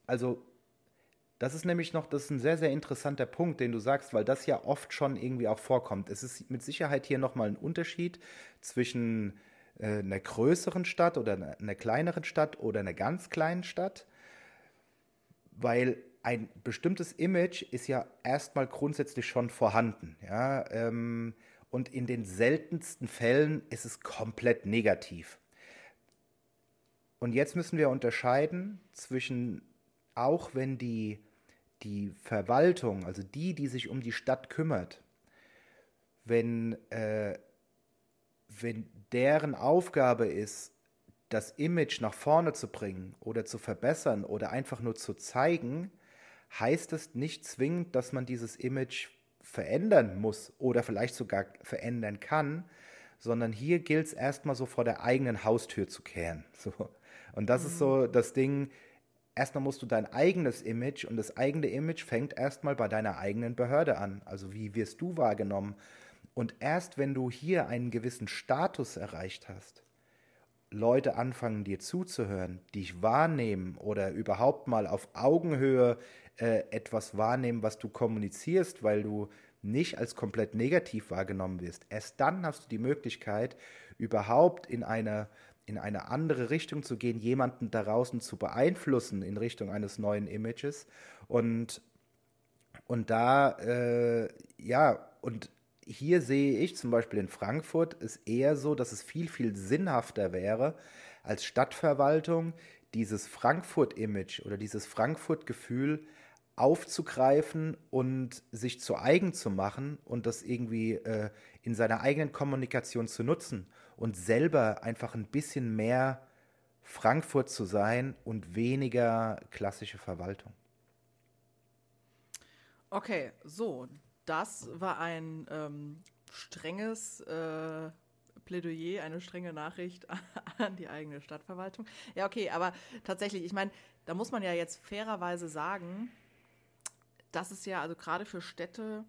also das ist nämlich noch, das ist ein sehr, sehr interessanter Punkt, den du sagst, weil das ja oft schon irgendwie auch vorkommt. Es ist mit Sicherheit hier nochmal ein Unterschied zwischen äh, einer größeren Stadt oder einer kleineren Stadt oder einer ganz kleinen Stadt weil ein bestimmtes Image ist ja erstmal grundsätzlich schon vorhanden. Ja? Ähm, und in den seltensten Fällen ist es komplett negativ. Und jetzt müssen wir unterscheiden zwischen, auch wenn die, die Verwaltung, also die, die sich um die Stadt kümmert, wenn, äh, wenn deren Aufgabe ist, das Image nach vorne zu bringen oder zu verbessern oder einfach nur zu zeigen, heißt es nicht zwingend, dass man dieses Image verändern muss oder vielleicht sogar verändern kann, sondern hier gilt es erstmal so vor der eigenen Haustür zu kehren. So. Und das mhm. ist so das Ding, erstmal musst du dein eigenes Image und das eigene Image fängt erstmal bei deiner eigenen Behörde an. Also wie wirst du wahrgenommen? Und erst wenn du hier einen gewissen Status erreicht hast, Leute anfangen dir zuzuhören, dich wahrnehmen oder überhaupt mal auf Augenhöhe äh, etwas wahrnehmen, was du kommunizierst, weil du nicht als komplett negativ wahrgenommen wirst. Erst dann hast du die Möglichkeit, überhaupt in eine in eine andere Richtung zu gehen, jemanden da draußen zu beeinflussen in Richtung eines neuen Images. Und, und da, äh, ja, und hier sehe ich zum Beispiel in Frankfurt ist eher so, dass es viel, viel sinnhafter wäre, als Stadtverwaltung dieses Frankfurt-Image oder dieses Frankfurt-Gefühl aufzugreifen und sich zu eigen zu machen und das irgendwie äh, in seiner eigenen Kommunikation zu nutzen und selber einfach ein bisschen mehr Frankfurt zu sein und weniger klassische Verwaltung. Okay, so, das war ein ähm, strenges äh, Plädoyer, eine strenge Nachricht an die eigene Stadtverwaltung. Ja, okay, aber tatsächlich, ich meine, da muss man ja jetzt fairerweise sagen, das ist ja also gerade für Städte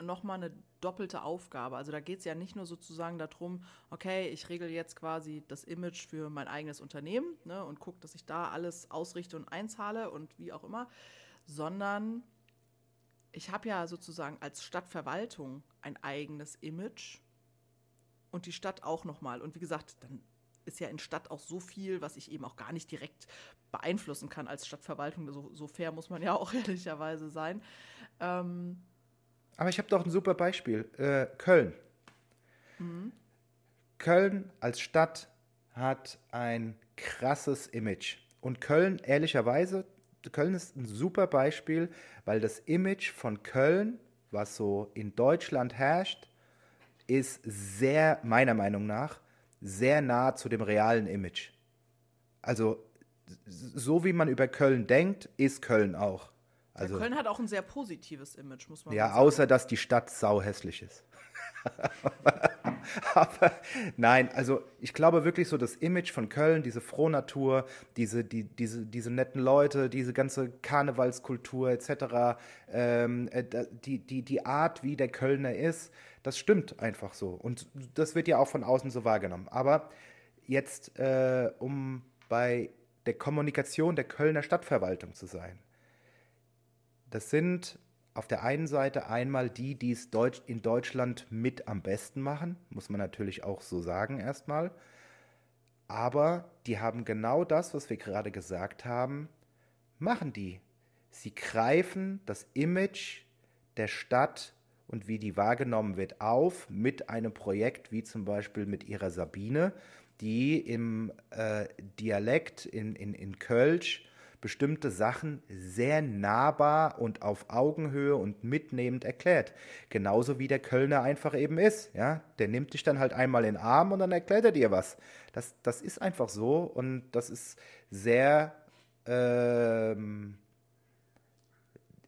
nochmal eine doppelte Aufgabe. Also da geht es ja nicht nur sozusagen darum, okay, ich regel jetzt quasi das Image für mein eigenes Unternehmen ne, und gucke, dass ich da alles ausrichte und einzahle und wie auch immer, sondern ich habe ja sozusagen als Stadtverwaltung ein eigenes Image und die Stadt auch nochmal. Und wie gesagt, dann ist ja in Stadt auch so viel, was ich eben auch gar nicht direkt beeinflussen kann als Stadtverwaltung. So, so fair muss man ja auch ehrlicherweise sein. Ähm, aber ich habe doch ein super Beispiel. Äh, Köln. Mhm. Köln als Stadt hat ein krasses Image. Und Köln, ehrlicherweise, Köln ist ein super Beispiel, weil das Image von Köln, was so in Deutschland herrscht, ist sehr, meiner Meinung nach, sehr nah zu dem realen Image. Also, so wie man über Köln denkt, ist Köln auch. Also, ja, Köln hat auch ein sehr positives Image, muss man ja, sagen. Ja, außer dass die Stadt sau hässlich ist. aber, nein, also ich glaube wirklich so das Image von Köln, diese Frohnatur, diese, die, diese, diese netten Leute, diese ganze Karnevalskultur etc., ähm, äh, die, die, die Art, wie der Kölner ist, das stimmt einfach so. Und das wird ja auch von außen so wahrgenommen. Aber jetzt, äh, um bei der Kommunikation der Kölner Stadtverwaltung zu sein, das sind auf der einen Seite einmal die, die es Deutsch, in Deutschland mit am besten machen, muss man natürlich auch so sagen erstmal. Aber die haben genau das, was wir gerade gesagt haben, machen die. Sie greifen das Image der Stadt und wie die wahrgenommen wird auf mit einem Projekt wie zum Beispiel mit ihrer Sabine, die im äh, Dialekt in, in, in Kölsch bestimmte Sachen sehr nahbar und auf Augenhöhe und mitnehmend erklärt. Genauso wie der Kölner einfach eben ist. Ja? Der nimmt dich dann halt einmal in den Arm und dann erklärt er dir was. Das, das ist einfach so und das ist sehr, ähm,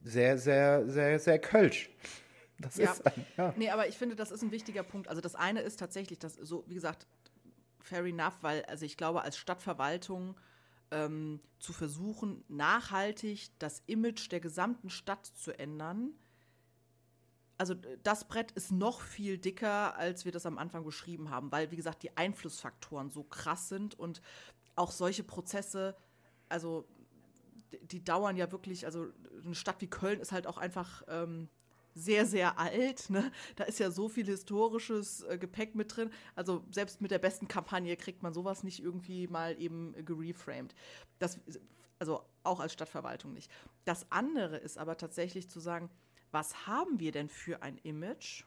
sehr, sehr, sehr, sehr Kölsch. Das ja. ist ein, ja. Nee, aber ich finde, das ist ein wichtiger Punkt. Also das eine ist tatsächlich, dass so, wie gesagt, fair enough, weil, also ich glaube, als Stadtverwaltung ähm, zu versuchen, nachhaltig das Image der gesamten Stadt zu ändern. Also das Brett ist noch viel dicker, als wir das am Anfang beschrieben haben, weil, wie gesagt, die Einflussfaktoren so krass sind und auch solche Prozesse, also die dauern ja wirklich, also eine Stadt wie Köln ist halt auch einfach ähm, sehr, sehr alt. Ne? Da ist ja so viel historisches äh, Gepäck mit drin. Also selbst mit der besten Kampagne kriegt man sowas nicht irgendwie mal eben gereframed. Das, also auch als Stadtverwaltung nicht. Das andere ist aber tatsächlich zu sagen, was haben wir denn für ein Image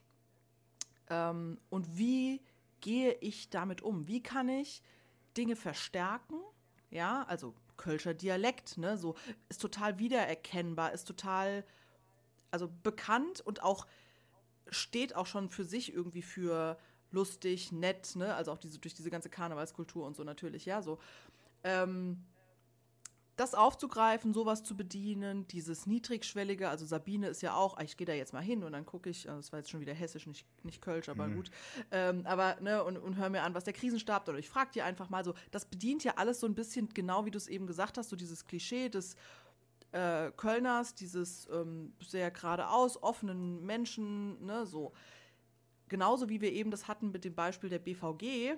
ähm, und wie gehe ich damit um? Wie kann ich Dinge verstärken? Ja, also Kölscher Dialekt, ne, so ist total wiedererkennbar, ist total also bekannt und auch steht auch schon für sich irgendwie für lustig, nett, ne? Also auch diese, durch diese ganze Karnevalskultur und so natürlich, ja, so. Ähm, das aufzugreifen, sowas zu bedienen, dieses Niedrigschwellige, also Sabine ist ja auch, ah, ich gehe da jetzt mal hin und dann gucke ich, das war jetzt schon wieder hessisch, nicht, nicht Kölsch, aber mhm. gut, ähm, aber, ne, und, und hör mir an, was der Krisenstab, oder ich frage dir einfach mal so, das bedient ja alles so ein bisschen, genau wie du es eben gesagt hast, so dieses Klischee des äh, Kölners, dieses ähm, sehr geradeaus offenen Menschen, ne, so. Genauso wie wir eben das hatten mit dem Beispiel der BVG,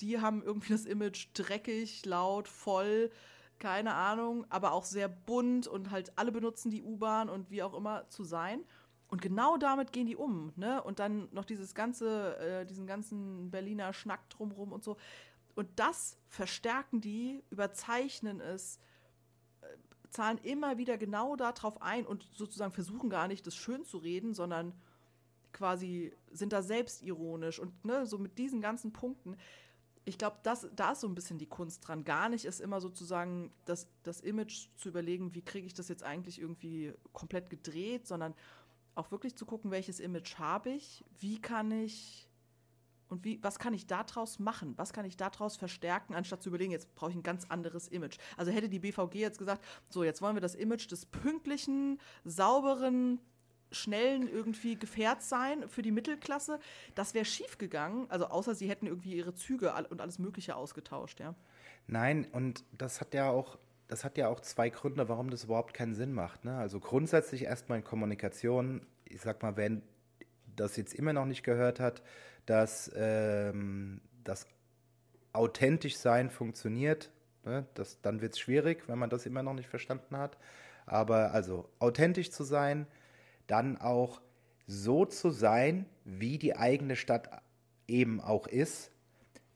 die haben irgendwie das Image dreckig, laut, voll, keine Ahnung, aber auch sehr bunt und halt alle benutzen die U-Bahn und wie auch immer zu sein. Und genau damit gehen die um, ne? Und dann noch dieses ganze, äh, diesen ganzen Berliner Schnack drumrum und so. Und das verstärken die, überzeichnen es, zahlen immer wieder genau darauf ein und sozusagen versuchen gar nicht, das schön zu reden, sondern quasi sind da selbstironisch und ne, so mit diesen ganzen Punkten ich glaube, da ist so ein bisschen die Kunst dran. Gar nicht ist immer sozusagen das, das Image zu überlegen, wie kriege ich das jetzt eigentlich irgendwie komplett gedreht, sondern auch wirklich zu gucken, welches Image habe ich, wie kann ich und wie, was kann ich daraus machen? Was kann ich daraus verstärken, anstatt zu überlegen, jetzt brauche ich ein ganz anderes Image. Also hätte die BVG jetzt gesagt, so, jetzt wollen wir das Image des pünktlichen, sauberen, schnellen irgendwie Gefährt sein für die Mittelklasse, das wäre schief gegangen. Also außer sie hätten irgendwie ihre Züge und alles Mögliche ausgetauscht, ja. Nein, und das hat ja auch, das hat ja auch zwei Gründe, warum das überhaupt keinen Sinn macht. Ne? Also grundsätzlich erstmal in Kommunikation, ich sag mal, wenn das jetzt immer noch nicht gehört hat, dass ähm, das authentisch sein funktioniert, ne? das, dann wird es schwierig, wenn man das immer noch nicht verstanden hat. Aber also authentisch zu sein, dann auch so zu sein, wie die eigene Stadt eben auch ist.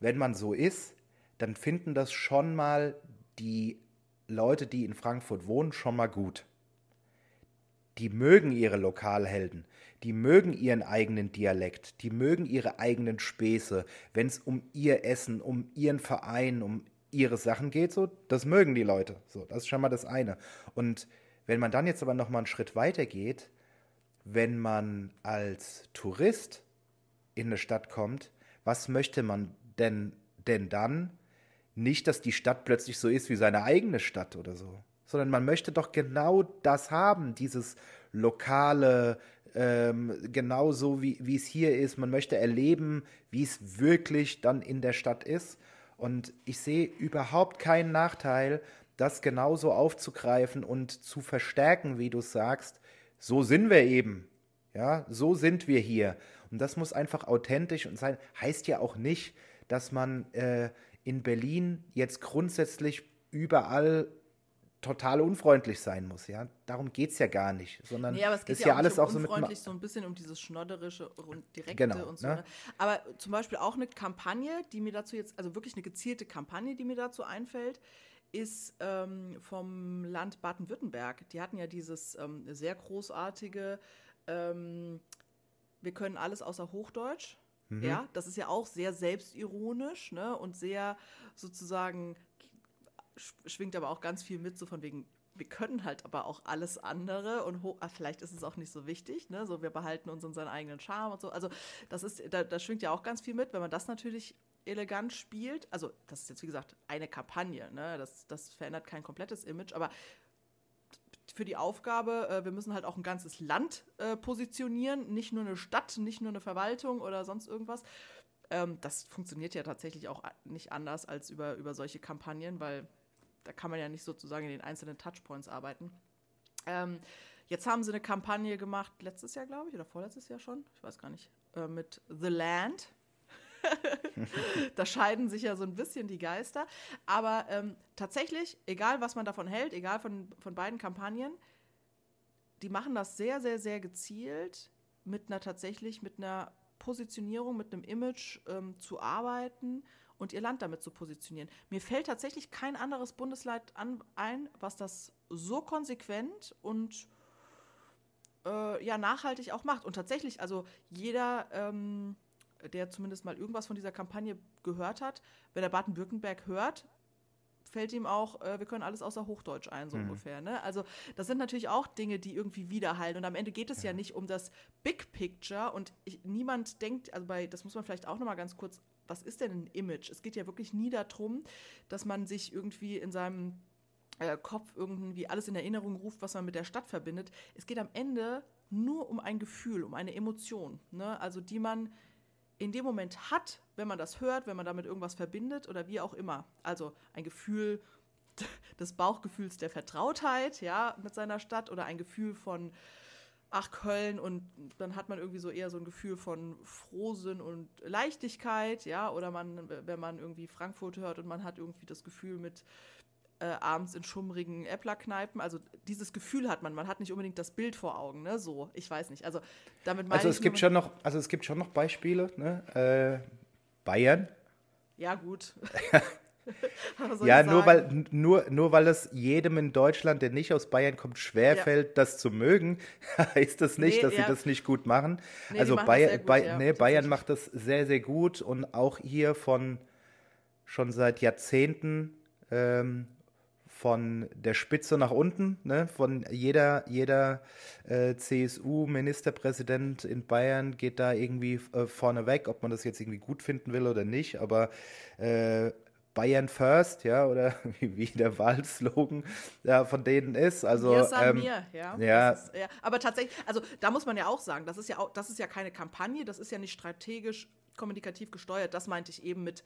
Wenn man so ist, dann finden das schon mal die Leute, die in Frankfurt wohnen, schon mal gut. Die mögen ihre Lokalhelden, die mögen ihren eigenen Dialekt, die mögen ihre eigenen Späße, wenn es um ihr Essen, um ihren Verein, um ihre Sachen geht, so, das mögen die Leute. So, das ist schon mal das eine. Und wenn man dann jetzt aber noch mal einen Schritt weiter geht, wenn man als Tourist in eine Stadt kommt, was möchte man denn, denn dann? Nicht, dass die Stadt plötzlich so ist wie seine eigene Stadt oder so, sondern man möchte doch genau das haben, dieses lokale, ähm, genauso wie, wie es hier ist. Man möchte erleben, wie es wirklich dann in der Stadt ist. Und ich sehe überhaupt keinen Nachteil, das genauso aufzugreifen und zu verstärken, wie du sagst, so sind wir eben. Ja, so sind wir hier. Und das muss einfach authentisch und sein. Heißt ja auch nicht, dass man äh, in Berlin jetzt grundsätzlich überall total unfreundlich sein muss, ja. Darum geht es ja gar nicht, sondern nee, aber es geht ist ja, auch alles um auch so unfreundlich, so ein bisschen um dieses Schnodderische und Direkte genau, und so. Ne? Ne? Aber zum Beispiel auch eine Kampagne, die mir dazu jetzt, also wirklich eine gezielte Kampagne, die mir dazu einfällt, ist ähm, vom Land Baden-Württemberg. Die hatten ja dieses ähm, sehr großartige, ähm, wir können alles außer Hochdeutsch. Mhm. Ja, das ist ja auch sehr selbstironisch ne? und sehr sozusagen schwingt aber auch ganz viel mit, so von wegen, wir können halt aber auch alles andere und ah, vielleicht ist es auch nicht so wichtig, ne? So, wir behalten uns unseren eigenen Charme und so. Also, das ist, da, da schwingt ja auch ganz viel mit, wenn man das natürlich elegant spielt. Also, das ist jetzt, wie gesagt, eine Kampagne, ne? Das, das verändert kein komplettes Image, aber für die Aufgabe, äh, wir müssen halt auch ein ganzes Land äh, positionieren, nicht nur eine Stadt, nicht nur eine Verwaltung oder sonst irgendwas. Ähm, das funktioniert ja tatsächlich auch nicht anders als über, über solche Kampagnen, weil da kann man ja nicht sozusagen in den einzelnen Touchpoints arbeiten. Ähm, jetzt haben sie eine Kampagne gemacht, letztes Jahr, glaube ich, oder vorletztes Jahr schon, ich weiß gar nicht, äh, mit The Land. da scheiden sich ja so ein bisschen die Geister. Aber ähm, tatsächlich, egal was man davon hält, egal von, von beiden Kampagnen, die machen das sehr, sehr, sehr gezielt mit einer tatsächlich, mit einer Positionierung, mit einem Image ähm, zu arbeiten und ihr Land damit zu positionieren. Mir fällt tatsächlich kein anderes Bundesland an, ein, was das so konsequent und äh, ja, nachhaltig auch macht. Und tatsächlich, also jeder, ähm, der zumindest mal irgendwas von dieser Kampagne gehört hat, wenn er Baden-Württemberg hört, fällt ihm auch, äh, wir können alles außer Hochdeutsch ein, so mhm. ungefähr. Ne? Also das sind natürlich auch Dinge, die irgendwie widerhallen. Und am Ende geht es ja, ja nicht um das Big Picture und ich, niemand denkt, also bei, das muss man vielleicht auch nochmal ganz kurz was ist denn ein Image? Es geht ja wirklich nie darum, dass man sich irgendwie in seinem äh, Kopf irgendwie alles in Erinnerung ruft, was man mit der Stadt verbindet. Es geht am Ende nur um ein Gefühl, um eine Emotion, ne? also die man in dem Moment hat, wenn man das hört, wenn man damit irgendwas verbindet oder wie auch immer. Also ein Gefühl des Bauchgefühls der Vertrautheit, ja, mit seiner Stadt oder ein Gefühl von ach Köln und dann hat man irgendwie so eher so ein Gefühl von Frohsinn und Leichtigkeit, ja, oder man, wenn man irgendwie Frankfurt hört und man hat irgendwie das Gefühl mit äh, abends in schummrigen Äpplerkneipen. Also dieses Gefühl hat man. Man hat nicht unbedingt das Bild vor Augen, ne? So, ich weiß nicht. Also damit meine Also es gibt schon noch, also es gibt schon noch Beispiele, ne? Äh, Bayern. Ja, gut. ja, nur weil, nur, nur weil es jedem in Deutschland, der nicht aus Bayern kommt, schwerfällt, ja. das zu mögen, heißt das nicht, nee, dass ja. sie das nicht gut machen. Nee, also Bayern, gut, Bay ja, nee, Bayern macht das sehr, sehr gut und auch hier von schon seit Jahrzehnten ähm, von der Spitze nach unten, ne? von jeder, jeder äh, CSU-Ministerpräsident in Bayern geht da irgendwie äh, vorne weg, ob man das jetzt irgendwie gut finden will oder nicht, aber äh, Bayern First, ja, oder wie, wie der Wahlslogan ja, von denen ist. Also, yes, ähm, mir, ja. Ja. Ist, ja. Aber tatsächlich, also da muss man ja auch sagen, das ist ja auch, das ist ja keine Kampagne, das ist ja nicht strategisch kommunikativ gesteuert. Das meinte ich eben mit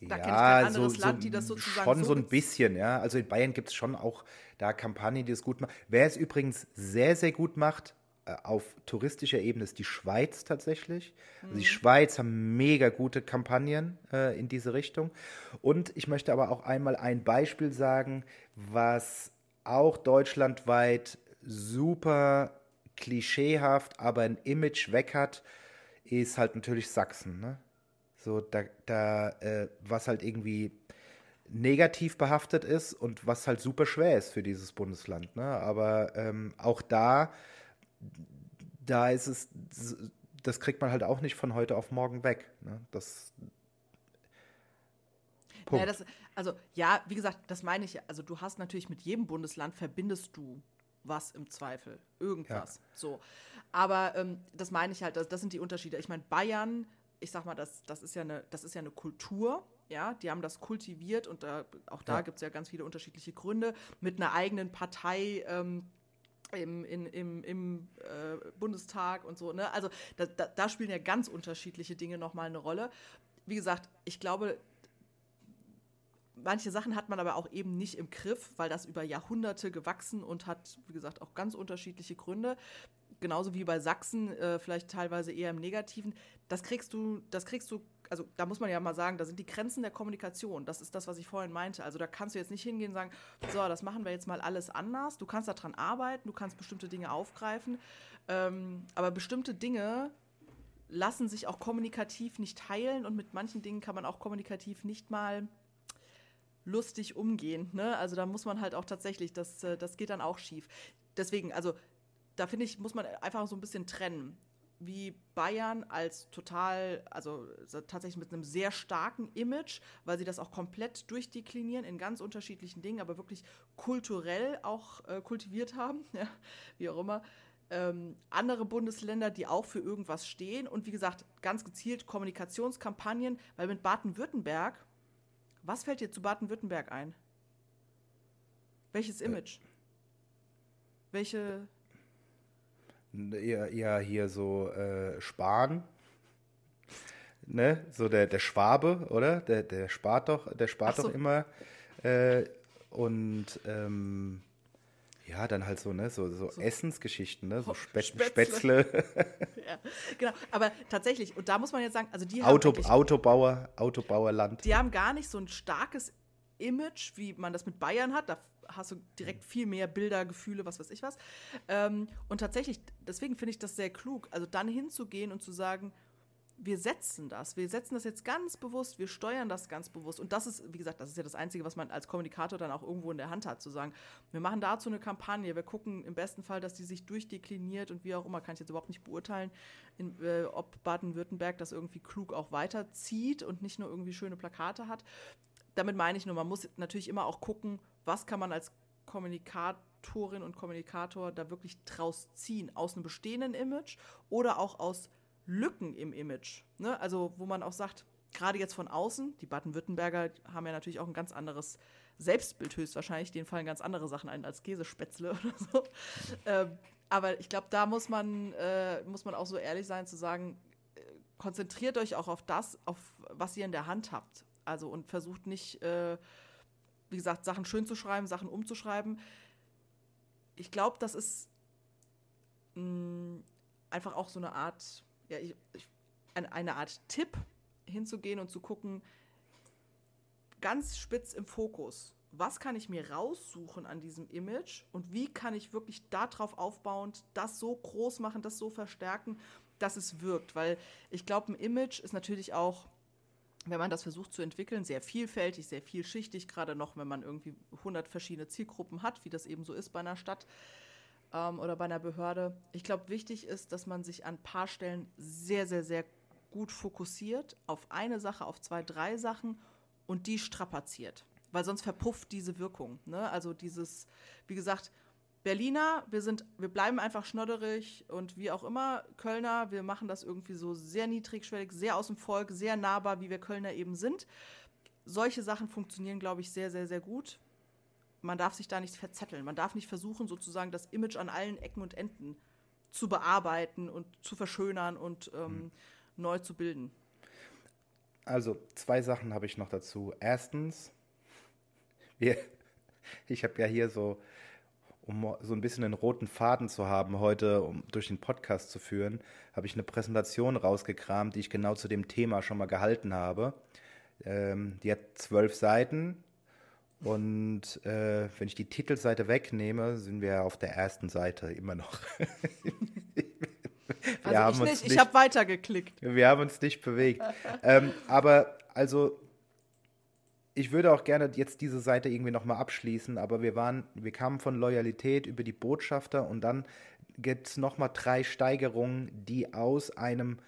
da ja, kenne ich kein anderes so, Land, die das sozusagen Schon so, so ein bisschen, ja. Also in Bayern gibt es schon auch da Kampagnen, die es gut machen. Wer es übrigens sehr, sehr gut macht, auf touristischer Ebene ist die Schweiz tatsächlich. Also die mhm. Schweiz haben mega gute Kampagnen äh, in diese Richtung. Und ich möchte aber auch einmal ein Beispiel sagen, was auch deutschlandweit super klischeehaft, aber ein Image weg hat, ist halt natürlich Sachsen. Ne? So, da, da äh, was halt irgendwie negativ behaftet ist und was halt super schwer ist für dieses Bundesland. Ne? Aber ähm, auch da, da ist es, das kriegt man halt auch nicht von heute auf morgen weg. Ne? Das Punkt. Naja, das, also ja, wie gesagt, das meine ich. Also du hast natürlich mit jedem Bundesland verbindest du was im Zweifel, irgendwas. Ja. So, aber ähm, das meine ich halt. Das, das sind die Unterschiede. Ich meine Bayern ich sag mal, das, das, ist ja eine, das ist ja eine Kultur, ja, die haben das kultiviert und da, auch da ja. gibt es ja ganz viele unterschiedliche Gründe mit einer eigenen Partei. Ähm, im, in, im, im äh, Bundestag und so. Ne? Also da, da, da, spielen ja ganz unterschiedliche Dinge nochmal eine Rolle. Wie gesagt, ich glaube, manche Sachen hat man aber auch eben nicht im Griff, weil das über Jahrhunderte gewachsen und hat, wie gesagt, auch ganz unterschiedliche Gründe genauso wie bei Sachsen, äh, vielleicht teilweise eher im Negativen, das kriegst du, das kriegst du, also da muss man ja mal sagen, da sind die Grenzen der Kommunikation. Das ist das, was ich vorhin meinte. Also da kannst du jetzt nicht hingehen und sagen, so, das machen wir jetzt mal alles anders. Du kannst daran arbeiten, du kannst bestimmte Dinge aufgreifen, ähm, aber bestimmte Dinge lassen sich auch kommunikativ nicht teilen und mit manchen Dingen kann man auch kommunikativ nicht mal lustig umgehen. Ne? Also da muss man halt auch tatsächlich, das, äh, das geht dann auch schief. Deswegen, also da finde ich, muss man einfach so ein bisschen trennen. Wie Bayern als total, also tatsächlich mit einem sehr starken Image, weil sie das auch komplett durchdeklinieren in ganz unterschiedlichen Dingen, aber wirklich kulturell auch äh, kultiviert haben, ja, wie auch immer. Ähm, andere Bundesländer, die auch für irgendwas stehen und wie gesagt, ganz gezielt Kommunikationskampagnen, weil mit Baden-Württemberg, was fällt dir zu Baden-Württemberg ein? Welches Image? Welche eher, eher hier so äh, Spahn. Ne? So der, der Schwabe, oder? Der, der spart doch, der spart so. doch immer. Äh, und ähm, ja, dann halt so, ne, so, so, so Essensgeschichten, ne, so Spä Spätzle. Spätzle. ja, genau. Aber tatsächlich, und da muss man jetzt sagen, also die Auto, haben Autobauer, Autobauerland. Die haben gar nicht so ein starkes Image, wie man das mit Bayern hat. Da hast du direkt viel mehr Bilder, Gefühle, was weiß ich was. Ähm, und tatsächlich, deswegen finde ich das sehr klug, also dann hinzugehen und zu sagen, wir setzen das, wir setzen das jetzt ganz bewusst, wir steuern das ganz bewusst. Und das ist, wie gesagt, das ist ja das Einzige, was man als Kommunikator dann auch irgendwo in der Hand hat, zu sagen, wir machen dazu eine Kampagne, wir gucken im besten Fall, dass die sich durchdekliniert und wie auch immer, kann ich jetzt überhaupt nicht beurteilen, in, äh, ob Baden-Württemberg das irgendwie klug auch weiterzieht und nicht nur irgendwie schöne Plakate hat damit meine ich nur, man muss natürlich immer auch gucken, was kann man als Kommunikatorin und Kommunikator da wirklich draus ziehen, aus einem bestehenden Image oder auch aus Lücken im Image. Ne? Also, wo man auch sagt, gerade jetzt von außen, die Baden-Württemberger haben ja natürlich auch ein ganz anderes Selbstbild höchstwahrscheinlich, denen fallen ganz andere Sachen ein als Käsespätzle oder so. ähm, aber ich glaube, da muss man, äh, muss man auch so ehrlich sein zu sagen, äh, konzentriert euch auch auf das, auf was ihr in der Hand habt. Also und versucht nicht, äh, wie gesagt, Sachen schön zu schreiben, Sachen umzuschreiben. Ich glaube, das ist mh, mm, einfach auch so eine Art, ja, ich, ich, eine, eine Art Tipp, hinzugehen und zu gucken, ganz spitz im Fokus, was kann ich mir raussuchen an diesem Image und wie kann ich wirklich darauf aufbauend das so groß machen, das so verstärken, dass es wirkt. Weil ich glaube, ein Image ist natürlich auch, wenn man das versucht zu entwickeln, sehr vielfältig, sehr vielschichtig, gerade noch, wenn man irgendwie 100 verschiedene Zielgruppen hat, wie das eben so ist bei einer Stadt ähm, oder bei einer Behörde. Ich glaube, wichtig ist, dass man sich an ein paar Stellen sehr, sehr, sehr gut fokussiert auf eine Sache, auf zwei, drei Sachen und die strapaziert. Weil sonst verpufft diese Wirkung. Ne? Also dieses, wie gesagt, Berliner, wir sind, wir bleiben einfach schnodderig und wie auch immer, Kölner, wir machen das irgendwie so sehr niedrigschwellig, sehr aus dem Volk, sehr nahbar, wie wir Kölner eben sind. Solche Sachen funktionieren, glaube ich, sehr, sehr, sehr gut. Man darf sich da nicht verzetteln. Man darf nicht versuchen, sozusagen das Image an allen Ecken und Enden zu bearbeiten und zu verschönern und ähm, mhm neu zu bilden? Also, zwei Sachen habe ich noch dazu. Erstens, wir, ich habe ja hier so, um so ein bisschen einen roten Faden zu haben heute, um durch den Podcast zu führen, habe ich eine Präsentation rausgekramt, die ich genau zu dem Thema schon mal gehalten habe. Ähm, die hat zwölf Seiten und äh, wenn ich die Titelseite wegnehme, sind wir auf der ersten Seite immer noch. Wir also ich nicht, nicht, ich habe weitergeklickt. Wir haben uns nicht bewegt. ähm, aber also, ich würde auch gerne jetzt diese Seite irgendwie nochmal abschließen, aber wir waren, wir kamen von Loyalität über die Botschafter und dann gibt es nochmal drei Steigerungen, die aus einem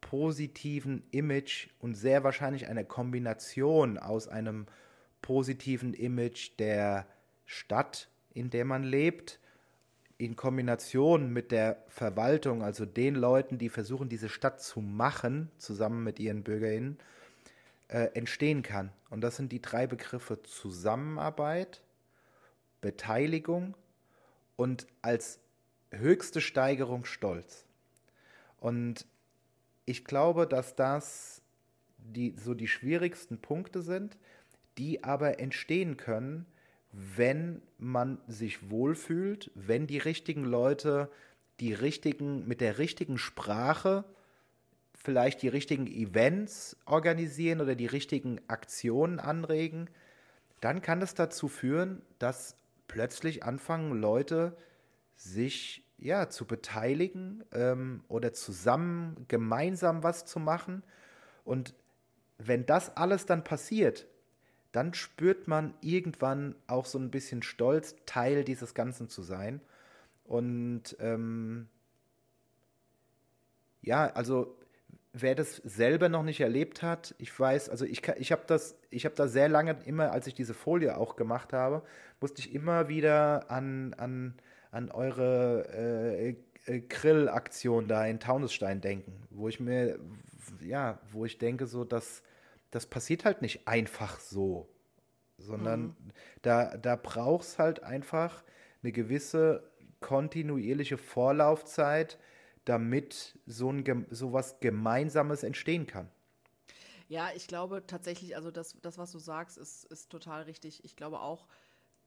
positiven Image und sehr wahrscheinlich einer Kombination aus einem positiven Image der Stadt, in der man lebt, in Kombination mit der Verwaltung, also den Leuten, die versuchen, diese Stadt zu machen, zusammen mit ihren BürgerInnen, äh, entstehen kann. Und das sind die drei Begriffe Zusammenarbeit, Beteiligung und als höchste Steigerung Stolz. Und ich glaube, dass das die, so die schwierigsten Punkte sind, die aber entstehen können, wenn man sich wohlfühlt, wenn die richtigen Leute die richtigen, mit der richtigen Sprache vielleicht die richtigen Events organisieren oder die richtigen Aktionen anregen, dann kann es dazu führen, dass plötzlich anfangen Leute sich ja zu beteiligen ähm, oder zusammen gemeinsam was zu machen. Und wenn das alles dann passiert, dann spürt man irgendwann auch so ein bisschen Stolz, Teil dieses Ganzen zu sein. Und ähm, ja, also wer das selber noch nicht erlebt hat, ich weiß, also ich, ich habe das, ich habe da sehr lange immer, als ich diese Folie auch gemacht habe, musste ich immer wieder an, an, an eure äh, äh, Grillaktion da in Taunusstein denken, wo ich mir, ja, wo ich denke, so, dass das passiert halt nicht einfach so, sondern mhm. da, da braucht es halt einfach eine gewisse kontinuierliche Vorlaufzeit, damit so, ein, so was Gemeinsames entstehen kann. Ja, ich glaube tatsächlich, also das, das was du sagst, ist, ist total richtig. Ich glaube auch,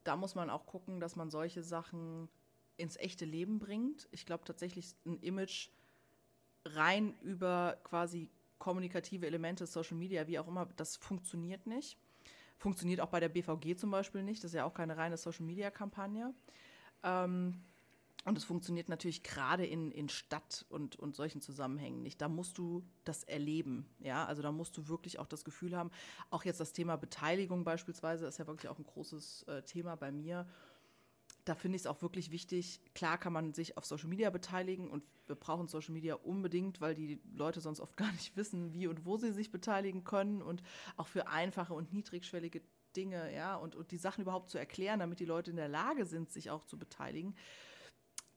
da muss man auch gucken, dass man solche Sachen ins echte Leben bringt. Ich glaube tatsächlich, ein Image rein über quasi kommunikative Elemente, Social Media, wie auch immer, das funktioniert nicht. Funktioniert auch bei der BVG zum Beispiel nicht. Das ist ja auch keine reine Social Media Kampagne. Ähm, und es funktioniert natürlich gerade in, in Stadt und, und solchen Zusammenhängen nicht. Da musst du das erleben. Ja, also da musst du wirklich auch das Gefühl haben. Auch jetzt das Thema Beteiligung beispielsweise ist ja wirklich auch ein großes äh, Thema bei mir da finde ich es auch wirklich wichtig. Klar kann man sich auf Social Media beteiligen und wir brauchen Social Media unbedingt, weil die Leute sonst oft gar nicht wissen, wie und wo sie sich beteiligen können und auch für einfache und niedrigschwellige Dinge, ja, und, und die Sachen überhaupt zu erklären, damit die Leute in der Lage sind, sich auch zu beteiligen.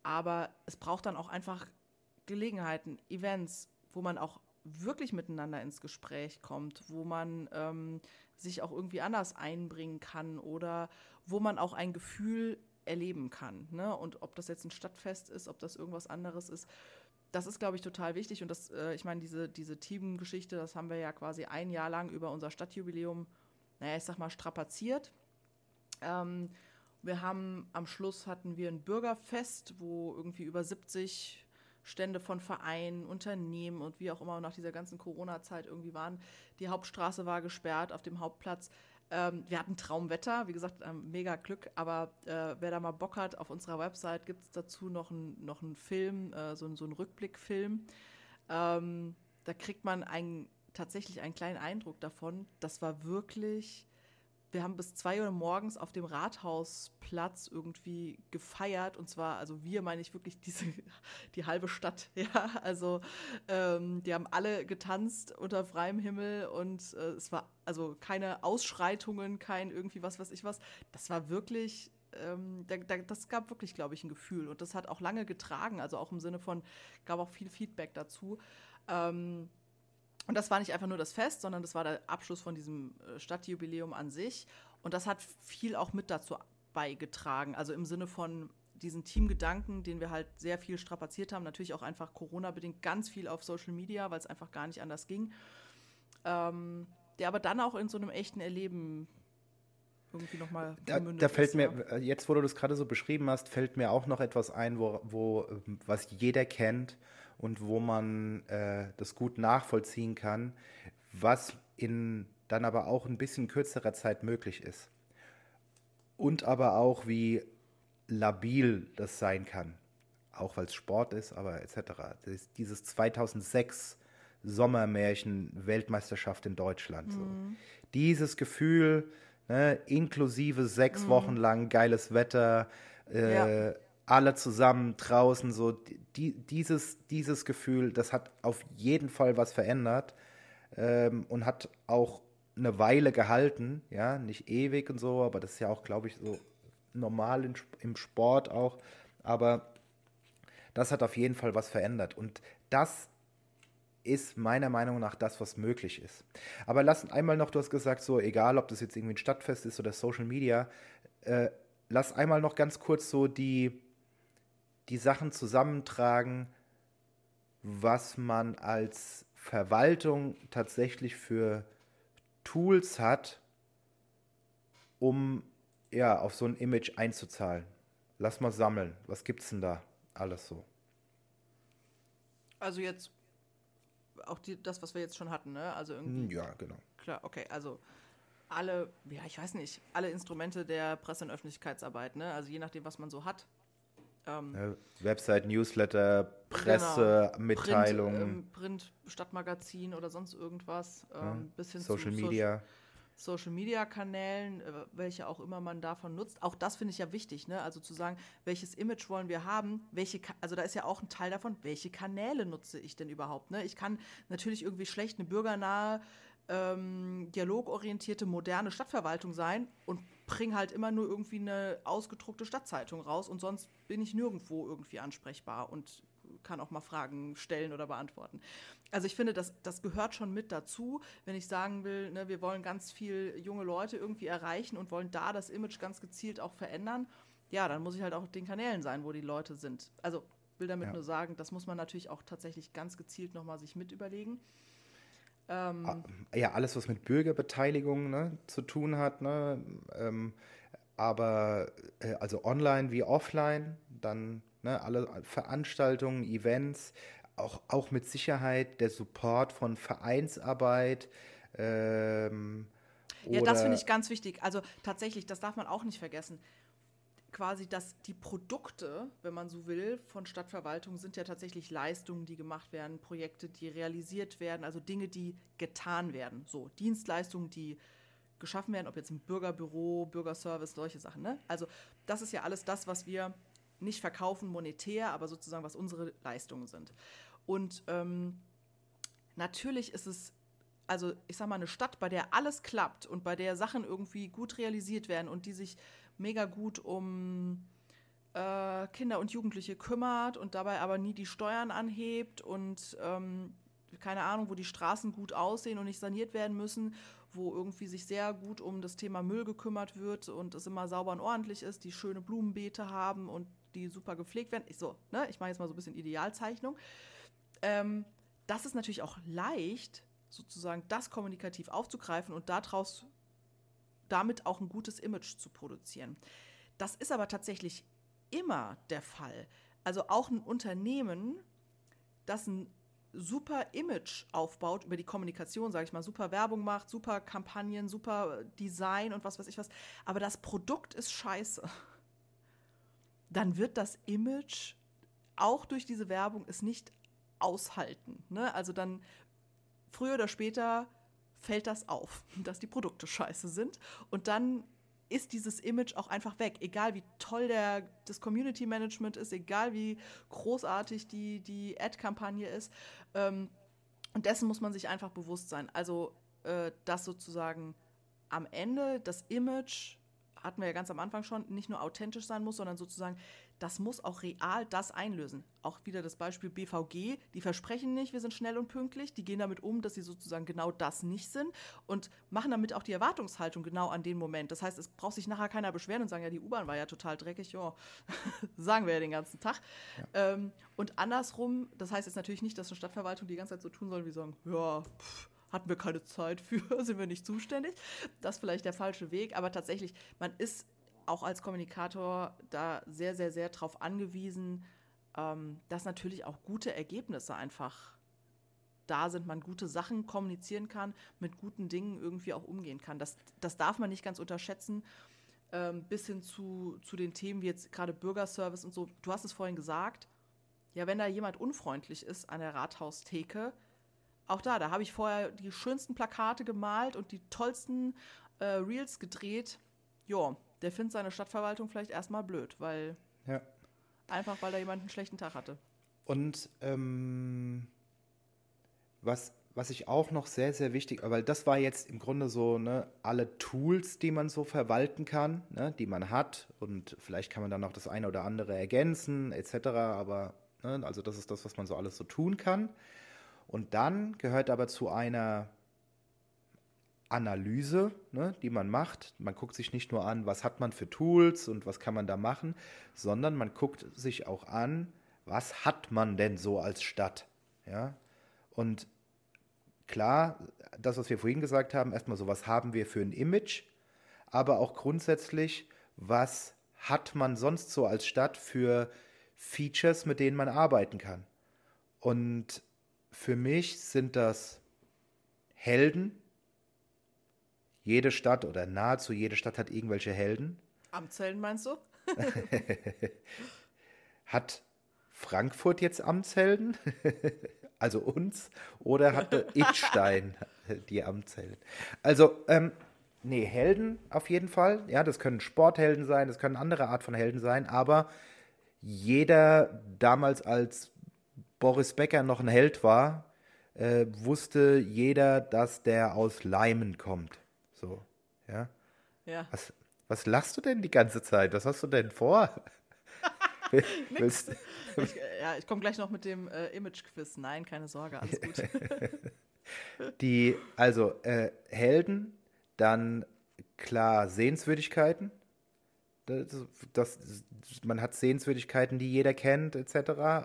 Aber es braucht dann auch einfach Gelegenheiten, Events, wo man auch wirklich miteinander ins Gespräch kommt, wo man ähm, sich auch irgendwie anders einbringen kann oder wo man auch ein Gefühl erleben kann. Ne? Und ob das jetzt ein Stadtfest ist, ob das irgendwas anderes ist, das ist, glaube ich, total wichtig. Und das, äh, ich meine, diese, diese Teamgeschichte, das haben wir ja quasi ein Jahr lang über unser Stadtjubiläum, naja, ich sag mal, strapaziert. Ähm, wir haben am Schluss hatten wir ein Bürgerfest, wo irgendwie über 70 Stände von Vereinen, Unternehmen und wie auch immer nach dieser ganzen Corona-Zeit irgendwie waren. Die Hauptstraße war gesperrt auf dem Hauptplatz. Ähm, wir hatten Traumwetter, wie gesagt, ähm, mega Glück, aber äh, wer da mal Bock hat, auf unserer Website gibt es dazu noch, ein, noch einen Film, äh, so, so einen Rückblickfilm. Ähm, da kriegt man ein, tatsächlich einen kleinen Eindruck davon. Das war wirklich wir haben bis zwei Uhr morgens auf dem Rathausplatz irgendwie gefeiert. Und zwar, also wir meine ich wirklich diese, die halbe Stadt. Ja, also ähm, die haben alle getanzt unter freiem Himmel und äh, es war also keine Ausschreitungen, kein irgendwie was, was ich was. Das war wirklich ähm, da, da, das gab wirklich, glaube ich, ein Gefühl. Und das hat auch lange getragen, also auch im Sinne von, gab auch viel Feedback dazu. Ähm, und das war nicht einfach nur das Fest, sondern das war der Abschluss von diesem äh, Stadtjubiläum an sich. Und das hat viel auch mit dazu beigetragen. Also im Sinne von diesen Teamgedanken, den wir halt sehr viel strapaziert haben. Natürlich auch einfach Corona-bedingt ganz viel auf Social Media, weil es einfach gar nicht anders ging. Ähm, der aber dann auch in so einem echten Erleben irgendwie nochmal da, da fällt ist, mir, ja. Äh, jetzt wo du das gerade so beschrieben hast, fällt mir auch noch etwas ein, wo, wo was jeder kennt und wo man äh, das gut nachvollziehen kann, was in dann aber auch ein bisschen kürzerer Zeit möglich ist. Und aber auch, wie labil das sein kann. Auch weil es Sport ist, aber etc. Das dieses 2006 Sommermärchen Weltmeisterschaft in Deutschland. Mhm. So. Dieses Gefühl, ne, inklusive sechs mhm. Wochen lang geiles Wetter, äh, ja alle zusammen draußen, so die, dieses, dieses Gefühl, das hat auf jeden Fall was verändert ähm, und hat auch eine Weile gehalten, ja, nicht ewig und so, aber das ist ja auch, glaube ich, so normal in, im Sport auch, aber das hat auf jeden Fall was verändert und das ist meiner Meinung nach das, was möglich ist. Aber lass einmal noch, du hast gesagt, so egal, ob das jetzt irgendwie ein Stadtfest ist oder Social Media, äh, lass einmal noch ganz kurz so die, die Sachen zusammentragen, was man als Verwaltung tatsächlich für Tools hat, um ja, auf so ein Image einzuzahlen. Lass mal sammeln. Was gibt's denn da alles so? Also jetzt auch die, das, was wir jetzt schon hatten, ne? Also irgendwie. Ja, genau. Klar, okay, also alle, ja, ich weiß nicht, alle Instrumente der Presse- und Öffentlichkeitsarbeit, ne? Also je nachdem, was man so hat, ähm, ja, Website, Newsletter, Presse, genau. Mitteilungen. Print, ähm, Print, Stadtmagazin oder sonst irgendwas. Ähm, ja. bis hin Social Media. Social Media Kanälen, äh, welche auch immer man davon nutzt. Auch das finde ich ja wichtig, ne? Also zu sagen, welches Image wollen wir haben? Welche, also da ist ja auch ein Teil davon, welche Kanäle nutze ich denn überhaupt? Ne? Ich kann natürlich irgendwie schlecht eine bürgernahe, ähm, dialogorientierte, moderne Stadtverwaltung sein und bringe halt immer nur irgendwie eine ausgedruckte Stadtzeitung raus und sonst bin ich nirgendwo irgendwie ansprechbar und kann auch mal Fragen stellen oder beantworten. Also ich finde, das, das gehört schon mit dazu, wenn ich sagen will, ne, wir wollen ganz viel junge Leute irgendwie erreichen und wollen da das Image ganz gezielt auch verändern. Ja, dann muss ich halt auch den Kanälen sein, wo die Leute sind. Also will damit ja. nur sagen, das muss man natürlich auch tatsächlich ganz gezielt nochmal sich mit überlegen. Ähm, ah, ja, alles, was mit Bürgerbeteiligung ne, zu tun hat, ne, ähm, aber äh, also online wie offline, dann ne, alle Veranstaltungen, Events, auch, auch mit Sicherheit der Support von Vereinsarbeit. Ähm, ja, das finde ich ganz wichtig. Also tatsächlich, das darf man auch nicht vergessen quasi, dass die Produkte, wenn man so will, von Stadtverwaltung sind ja tatsächlich Leistungen, die gemacht werden, Projekte, die realisiert werden, also Dinge, die getan werden. So, Dienstleistungen, die geschaffen werden, ob jetzt im Bürgerbüro, Bürgerservice, solche Sachen. Ne? Also das ist ja alles das, was wir nicht verkaufen monetär, aber sozusagen was unsere Leistungen sind. Und ähm, natürlich ist es, also ich sag mal, eine Stadt, bei der alles klappt und bei der Sachen irgendwie gut realisiert werden und die sich mega gut um äh, Kinder und Jugendliche kümmert und dabei aber nie die Steuern anhebt und ähm, keine Ahnung, wo die Straßen gut aussehen und nicht saniert werden müssen, wo irgendwie sich sehr gut um das Thema Müll gekümmert wird und es immer sauber und ordentlich ist, die schöne Blumenbeete haben und die super gepflegt werden. Ich, so, ne? ich mache jetzt mal so ein bisschen Idealzeichnung. Ähm, das ist natürlich auch leicht, sozusagen das kommunikativ aufzugreifen und daraus damit auch ein gutes Image zu produzieren. Das ist aber tatsächlich immer der Fall. Also auch ein Unternehmen, das ein super Image aufbaut über die Kommunikation, sage ich mal, super Werbung macht, super Kampagnen, super Design und was weiß ich was, aber das Produkt ist scheiße, dann wird das Image auch durch diese Werbung es nicht aushalten. Ne? Also dann früher oder später fällt das auf, dass die Produkte scheiße sind und dann ist dieses Image auch einfach weg. Egal wie toll der, das Community Management ist, egal wie großartig die, die Ad-Kampagne ist. Ähm, und dessen muss man sich einfach bewusst sein. Also, äh, dass sozusagen am Ende das Image, hatten wir ja ganz am Anfang schon, nicht nur authentisch sein muss, sondern sozusagen das muss auch real das einlösen. Auch wieder das Beispiel BVG, die versprechen nicht, wir sind schnell und pünktlich, die gehen damit um, dass sie sozusagen genau das nicht sind und machen damit auch die Erwartungshaltung genau an den Moment. Das heißt, es braucht sich nachher keiner beschweren und sagen, ja, die U-Bahn war ja total dreckig, ja, sagen wir ja den ganzen Tag. Ja. Ähm, und andersrum, das heißt jetzt natürlich nicht, dass eine Stadtverwaltung die ganze Zeit so tun soll, wie sagen, ja, pff, hatten wir keine Zeit für, sind wir nicht zuständig. Das ist vielleicht der falsche Weg, aber tatsächlich, man ist auch als Kommunikator da sehr, sehr, sehr darauf angewiesen, ähm, dass natürlich auch gute Ergebnisse einfach da sind, man gute Sachen kommunizieren kann, mit guten Dingen irgendwie auch umgehen kann. Das, das darf man nicht ganz unterschätzen, ähm, bis hin zu, zu den Themen wie jetzt gerade Bürgerservice und so. Du hast es vorhin gesagt, ja, wenn da jemand unfreundlich ist an der Rathaustheke, auch da, da habe ich vorher die schönsten Plakate gemalt und die tollsten äh, Reels gedreht. Ja, der findet seine Stadtverwaltung vielleicht erstmal blöd, weil. Ja. Einfach weil da jemand einen schlechten Tag hatte. Und ähm, was, was ich auch noch sehr, sehr wichtig, weil das war jetzt im Grunde so, ne, alle Tools, die man so verwalten kann, ne, die man hat. Und vielleicht kann man dann noch das eine oder andere ergänzen, etc. Aber, ne, also das ist das, was man so alles so tun kann. Und dann gehört aber zu einer Analyse, ne, die man macht. Man guckt sich nicht nur an, was hat man für Tools und was kann man da machen, sondern man guckt sich auch an, was hat man denn so als Stadt. Ja? Und klar, das, was wir vorhin gesagt haben, erstmal so, was haben wir für ein Image, aber auch grundsätzlich, was hat man sonst so als Stadt für Features, mit denen man arbeiten kann. Und für mich sind das Helden, jede Stadt oder nahezu jede Stadt hat irgendwelche Helden. Amtshelden meinst du? hat Frankfurt jetzt Amtshelden? also uns? Oder hatte Itstein die Amtshelden? Also, ähm, nee, Helden auf jeden Fall. Ja, das können Sporthelden sein, das können andere Art von Helden sein, aber jeder damals als Boris Becker noch ein Held war, äh, wusste jeder, dass der aus Leimen kommt. So, ja. Ja. Was, was lachst du denn die ganze Zeit? Was hast du denn vor? Willst, ich, ja, ich komme gleich noch mit dem äh, Image-Quiz. Nein, keine Sorge, alles gut. die, also äh, Helden, dann klar Sehenswürdigkeiten. Das, das, man hat Sehenswürdigkeiten, die jeder kennt, etc. Äh,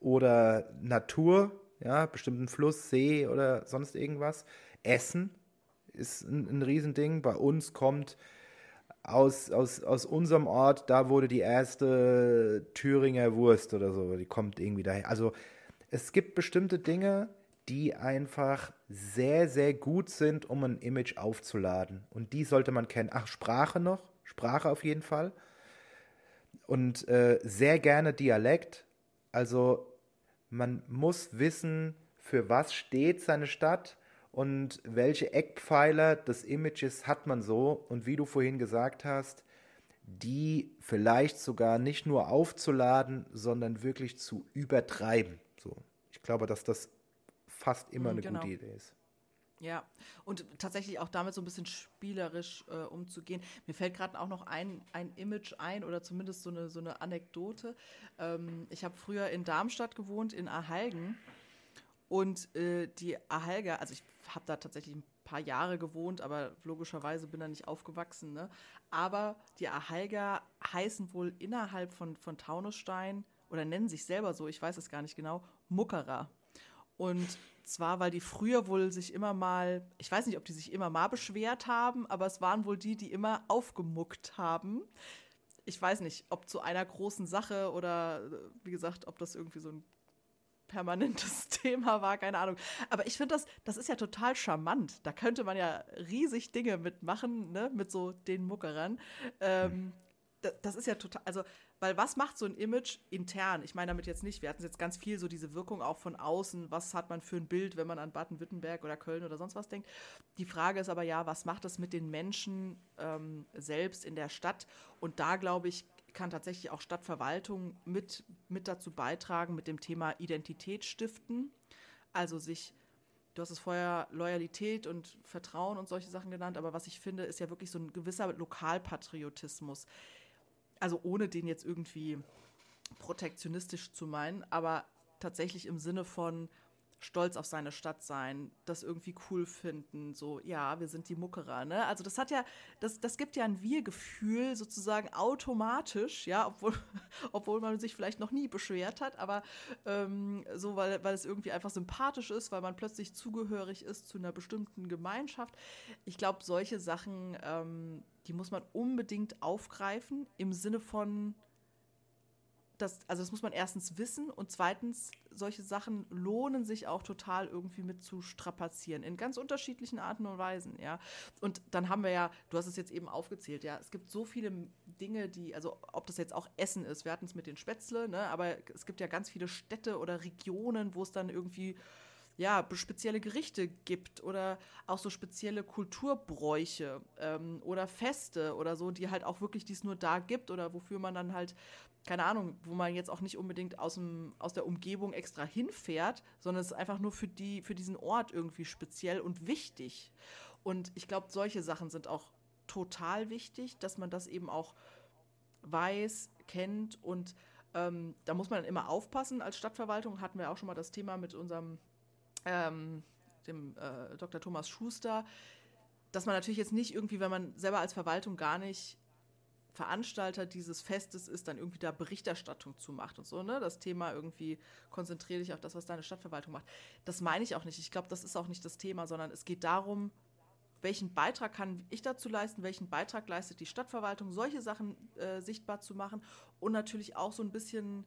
oder Natur, ja, bestimmten Fluss, See oder sonst irgendwas. Essen, ist ein, ein Riesending. Bei uns kommt aus, aus, aus unserem Ort, da wurde die erste Thüringer Wurst oder so, die kommt irgendwie daher. Also es gibt bestimmte Dinge, die einfach sehr, sehr gut sind, um ein Image aufzuladen. Und die sollte man kennen. Ach, Sprache noch, Sprache auf jeden Fall. Und äh, sehr gerne Dialekt. Also man muss wissen, für was steht seine Stadt und welche Eckpfeiler des Images hat man so und wie du vorhin gesagt hast, die vielleicht sogar nicht nur aufzuladen, sondern wirklich zu übertreiben. So, ich glaube, dass das fast immer mhm, eine genau. gute Idee ist. Ja, und tatsächlich auch damit so ein bisschen spielerisch äh, umzugehen. Mir fällt gerade auch noch ein, ein Image ein oder zumindest so eine, so eine Anekdote. Ähm, ich habe früher in Darmstadt gewohnt, in Ahalgen. Und äh, die Ahelga, also ich habe da tatsächlich ein paar Jahre gewohnt, aber logischerweise bin da nicht aufgewachsen. Ne? Aber die Ahalga heißen wohl innerhalb von, von Taunusstein oder nennen sich selber so, ich weiß es gar nicht genau, Muckerer. Und zwar, weil die früher wohl sich immer mal, ich weiß nicht, ob die sich immer mal beschwert haben, aber es waren wohl die, die immer aufgemuckt haben. Ich weiß nicht, ob zu einer großen Sache oder wie gesagt, ob das irgendwie so ein permanentes Thema war, keine Ahnung. Aber ich finde das, das ist ja total charmant. Da könnte man ja riesig Dinge mitmachen, ne, mit so den Muckerern. Ähm, das, das ist ja total, also, weil was macht so ein Image intern? Ich meine damit jetzt nicht, wir hatten jetzt ganz viel so diese Wirkung auch von außen. Was hat man für ein Bild, wenn man an Baden-Württemberg oder Köln oder sonst was denkt? Die Frage ist aber ja, was macht das mit den Menschen ähm, selbst in der Stadt? Und da, glaube ich, kann tatsächlich auch Stadtverwaltung mit, mit dazu beitragen, mit dem Thema Identität stiften. Also sich, du hast es vorher Loyalität und Vertrauen und solche Sachen genannt, aber was ich finde, ist ja wirklich so ein gewisser Lokalpatriotismus. Also ohne den jetzt irgendwie protektionistisch zu meinen, aber tatsächlich im Sinne von, stolz auf seine Stadt sein, das irgendwie cool finden, so, ja, wir sind die Muckerer, ne? Also das hat ja, das, das gibt ja ein Wir-Gefühl sozusagen automatisch, ja, obwohl, obwohl man sich vielleicht noch nie beschwert hat, aber ähm, so, weil, weil es irgendwie einfach sympathisch ist, weil man plötzlich zugehörig ist zu einer bestimmten Gemeinschaft. Ich glaube, solche Sachen, ähm, die muss man unbedingt aufgreifen im Sinne von, das, also das muss man erstens wissen und zweitens, solche Sachen lohnen sich auch total irgendwie mit zu strapazieren, in ganz unterschiedlichen Arten und Weisen, ja. Und dann haben wir ja, du hast es jetzt eben aufgezählt, ja, es gibt so viele Dinge, die, also ob das jetzt auch Essen ist, wir hatten es mit den Spätzle, ne, aber es gibt ja ganz viele Städte oder Regionen, wo es dann irgendwie ja, spezielle Gerichte gibt oder auch so spezielle Kulturbräuche ähm, oder Feste oder so, die halt auch wirklich dies nur da gibt oder wofür man dann halt keine Ahnung, wo man jetzt auch nicht unbedingt aus, dem, aus der Umgebung extra hinfährt, sondern es ist einfach nur für, die, für diesen Ort irgendwie speziell und wichtig. Und ich glaube, solche Sachen sind auch total wichtig, dass man das eben auch weiß, kennt und ähm, da muss man dann immer aufpassen. Als Stadtverwaltung hatten wir auch schon mal das Thema mit unserem ähm, dem äh, Dr. Thomas Schuster, dass man natürlich jetzt nicht irgendwie, wenn man selber als Verwaltung gar nicht Veranstalter dieses Festes ist, dann irgendwie da Berichterstattung zu macht und so, ne? Das Thema irgendwie konzentriere dich auf das, was deine Stadtverwaltung macht. Das meine ich auch nicht. Ich glaube, das ist auch nicht das Thema, sondern es geht darum, welchen Beitrag kann ich dazu leisten, welchen Beitrag leistet die Stadtverwaltung, solche Sachen äh, sichtbar zu machen und natürlich auch so ein bisschen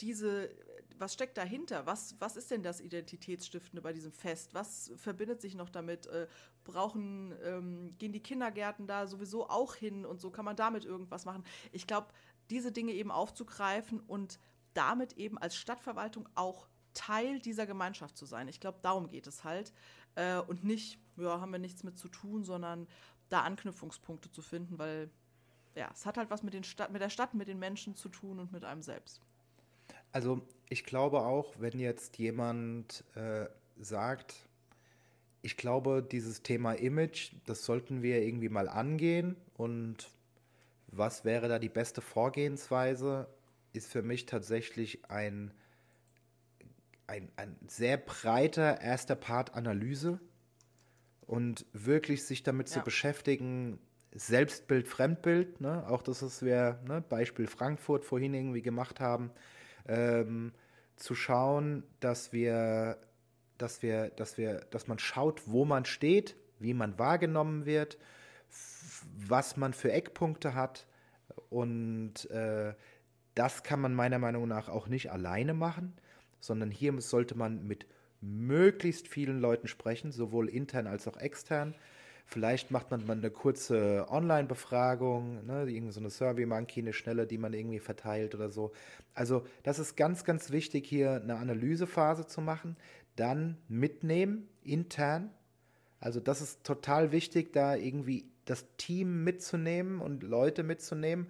diese was steckt dahinter? Was, was ist denn das Identitätsstiftende bei diesem Fest? Was verbindet sich noch damit? Äh, brauchen, ähm, gehen die Kindergärten da sowieso auch hin und so kann man damit irgendwas machen? Ich glaube, diese Dinge eben aufzugreifen und damit eben als Stadtverwaltung auch Teil dieser Gemeinschaft zu sein. Ich glaube, darum geht es halt. Äh, und nicht, ja, haben wir nichts mit zu tun, sondern da Anknüpfungspunkte zu finden, weil ja, es hat halt was mit, den Stadt, mit der Stadt, mit den Menschen zu tun und mit einem selbst. Also ich glaube auch, wenn jetzt jemand äh, sagt, ich glaube, dieses Thema Image, das sollten wir irgendwie mal angehen und was wäre da die beste Vorgehensweise, ist für mich tatsächlich ein, ein, ein sehr breiter erster Part Analyse und wirklich sich damit ja. zu beschäftigen, Selbstbild, Fremdbild, ne? auch das, was wir, ne? Beispiel Frankfurt vorhin irgendwie gemacht haben, ähm, zu schauen, dass wir, dass wir, dass wir, dass man schaut, wo man steht, wie man wahrgenommen wird, was man für Eckpunkte hat und äh, das kann man meiner Meinung nach auch nicht alleine machen, sondern hier sollte man mit möglichst vielen Leuten sprechen, sowohl intern als auch extern. Vielleicht macht man mal eine kurze Online-Befragung, ne, irgendwie so eine Survey-Monkey, eine schnelle, die man irgendwie verteilt oder so. Also das ist ganz, ganz wichtig, hier eine Analysephase zu machen, dann mitnehmen, intern. Also das ist total wichtig, da irgendwie das Team mitzunehmen und Leute mitzunehmen.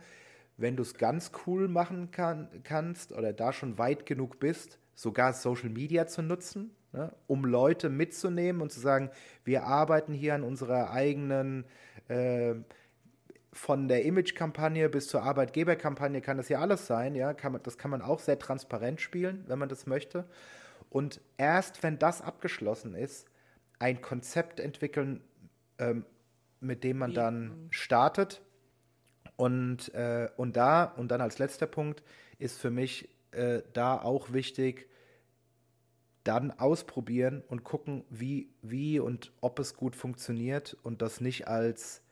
Wenn du es ganz cool machen kann, kannst oder da schon weit genug bist, sogar Social Media zu nutzen, ne, um Leute mitzunehmen und zu sagen, wir arbeiten hier an unserer eigenen, äh, von der Image-Kampagne bis zur Arbeitgeberkampagne kann das ja alles sein, ja, kann man, das kann man auch sehr transparent spielen, wenn man das möchte. Und erst wenn das abgeschlossen ist, ein Konzept entwickeln, ähm, mit dem man dann mhm. startet. Und, äh, und da, und dann als letzter Punkt, ist für mich äh, da auch wichtig, dann ausprobieren und gucken, wie, wie und ob es gut funktioniert und das nicht als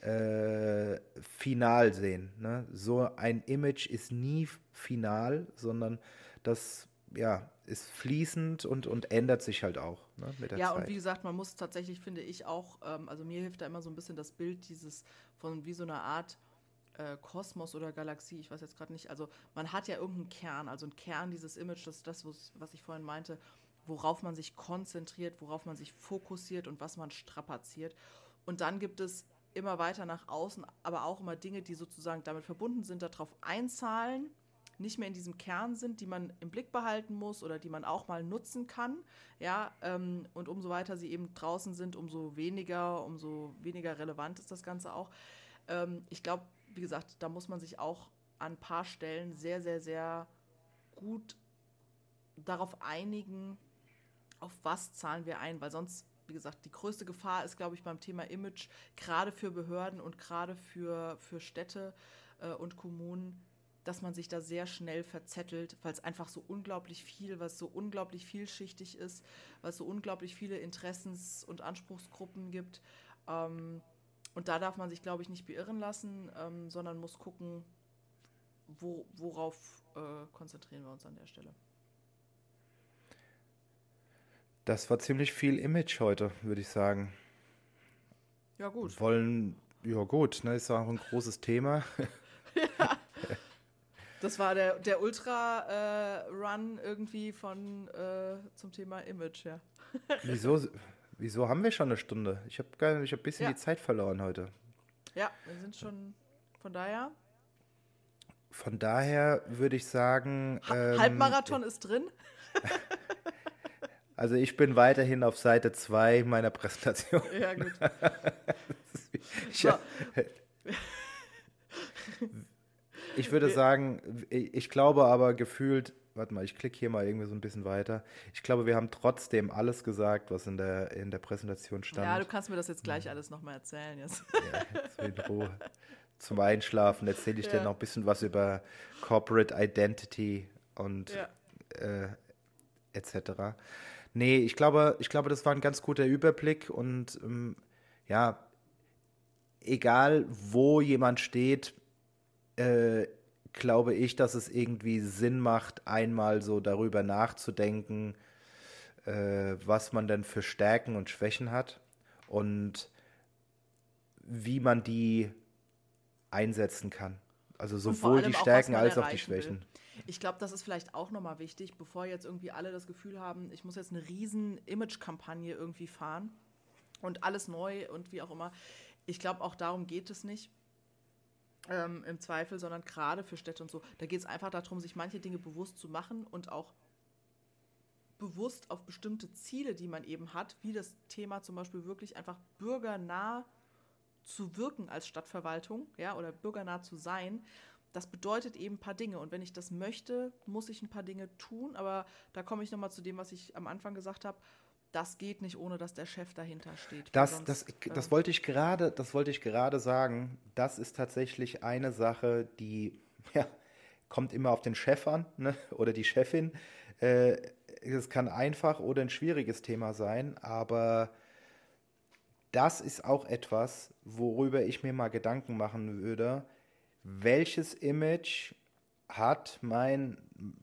äh, final sehen. Ne? So ein Image ist nie final, sondern das ja, ist fließend und, und ändert sich halt auch ne, mit der ja, Zeit. Ja, und wie gesagt, man muss tatsächlich, finde ich auch, ähm, also mir hilft da immer so ein bisschen das Bild dieses von wie so einer Art äh, Kosmos oder Galaxie, ich weiß jetzt gerade nicht. Also man hat ja irgendeinen Kern, also ein Kern dieses Image, das ist das, was ich vorhin meinte, worauf man sich konzentriert, worauf man sich fokussiert und was man strapaziert. Und dann gibt es immer weiter nach außen, aber auch immer Dinge, die sozusagen damit verbunden sind, darauf einzahlen, nicht mehr in diesem Kern sind, die man im Blick behalten muss oder die man auch mal nutzen kann. Ja, ähm, und umso weiter sie eben draußen sind, umso weniger, umso weniger relevant ist das Ganze auch. Ähm, ich glaube, wie gesagt, da muss man sich auch an ein paar Stellen sehr, sehr, sehr gut darauf einigen, auf was zahlen wir ein, weil sonst, wie gesagt, die größte Gefahr ist, glaube ich, beim Thema Image, gerade für Behörden und gerade für, für Städte äh, und Kommunen, dass man sich da sehr schnell verzettelt, weil es einfach so unglaublich viel, was so unglaublich vielschichtig ist, es so unglaublich viele Interessens- und Anspruchsgruppen gibt. Ähm, und da darf man sich, glaube ich, nicht beirren lassen, ähm, sondern muss gucken, wo, worauf äh, konzentrieren wir uns an der Stelle. Das war ziemlich viel Image heute, würde ich sagen. Ja, gut. Wollen, ja, gut, ne, ist auch ein großes Thema. ja. Das war der, der Ultra-Run äh, irgendwie von äh, zum Thema Image, ja. Wieso, Wieso haben wir schon eine Stunde? Ich habe hab ein bisschen ja. die Zeit verloren heute. Ja, wir sind schon von daher. Von daher würde ich sagen. Ähm, Halbmarathon ist drin. also ich bin weiterhin auf Seite 2 meiner Präsentation. Ja, gut. ich, ich würde sagen, ich glaube aber gefühlt warte mal, ich klicke hier mal irgendwie so ein bisschen weiter. Ich glaube, wir haben trotzdem alles gesagt, was in der, in der Präsentation stand. Ja, du kannst mir das jetzt gleich alles nochmal erzählen. Jetzt. Ja, so in Ruhe. Zum Einschlafen erzähle ich ja. dir noch ein bisschen was über Corporate Identity und ja. äh, etc. Nee, ich glaube, ich glaube, das war ein ganz guter Überblick und ähm, ja, egal wo jemand steht, äh, glaube ich, dass es irgendwie Sinn macht, einmal so darüber nachzudenken, äh, was man denn für Stärken und Schwächen hat und wie man die einsetzen kann. Also sowohl die Stärken auch, als auch die Schwächen. Will. Ich glaube, das ist vielleicht auch nochmal wichtig, bevor jetzt irgendwie alle das Gefühl haben, ich muss jetzt eine riesen Image-Kampagne irgendwie fahren und alles neu und wie auch immer. Ich glaube, auch darum geht es nicht ähm, im Zweifel, sondern gerade für Städte und so. Da geht es einfach darum, sich manche Dinge bewusst zu machen und auch bewusst auf bestimmte Ziele, die man eben hat, wie das Thema zum Beispiel wirklich einfach bürgernah zu wirken als Stadtverwaltung, ja, oder bürgernah zu sein. Das bedeutet eben ein paar Dinge. Und wenn ich das möchte, muss ich ein paar Dinge tun. Aber da komme ich nochmal zu dem, was ich am Anfang gesagt habe das geht nicht, ohne dass der Chef dahinter steht. Das, sonst, das, das, äh, wollte ich gerade, das wollte ich gerade sagen. Das ist tatsächlich eine Sache, die ja, kommt immer auf den Chef an ne? oder die Chefin. Äh, es kann einfach oder ein schwieriges Thema sein, aber das ist auch etwas, worüber ich mir mal Gedanken machen würde. Welches Image hat mein,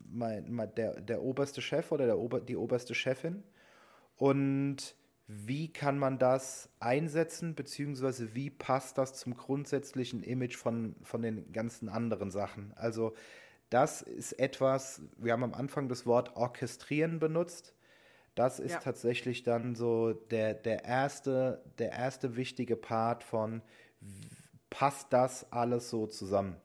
mein, mein der, der oberste Chef oder der Ober, die oberste Chefin? Und wie kann man das einsetzen, beziehungsweise wie passt das zum grundsätzlichen Image von, von den ganzen anderen Sachen? Also das ist etwas, wir haben am Anfang das Wort orchestrieren benutzt. Das ist ja. tatsächlich dann so der, der, erste, der erste wichtige Part von, passt das alles so zusammen?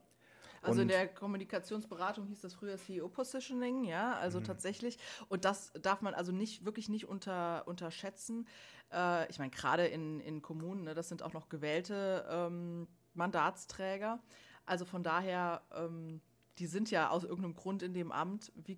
Also in der Kommunikationsberatung hieß das früher CEO Positioning, ja, also mhm. tatsächlich. Und das darf man also nicht wirklich nicht unter, unterschätzen. Äh, ich meine, gerade in, in Kommunen, ne, das sind auch noch gewählte ähm, Mandatsträger. Also von daher ähm, die sind ja aus irgendeinem Grund in dem Amt. Wie,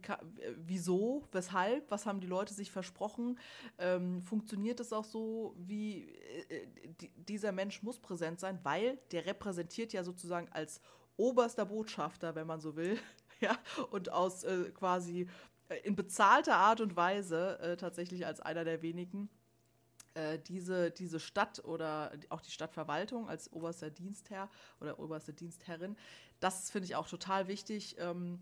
wieso? Weshalb? Was haben die Leute sich versprochen? Ähm, funktioniert es auch so, wie äh, dieser Mensch muss präsent sein, weil der repräsentiert ja sozusagen als oberster Botschafter, wenn man so will, ja, und aus äh, quasi äh, in bezahlter Art und Weise äh, tatsächlich als einer der wenigen äh, diese, diese Stadt oder auch die Stadtverwaltung als oberster Dienstherr oder oberste Dienstherrin, das finde ich auch total wichtig. Ähm,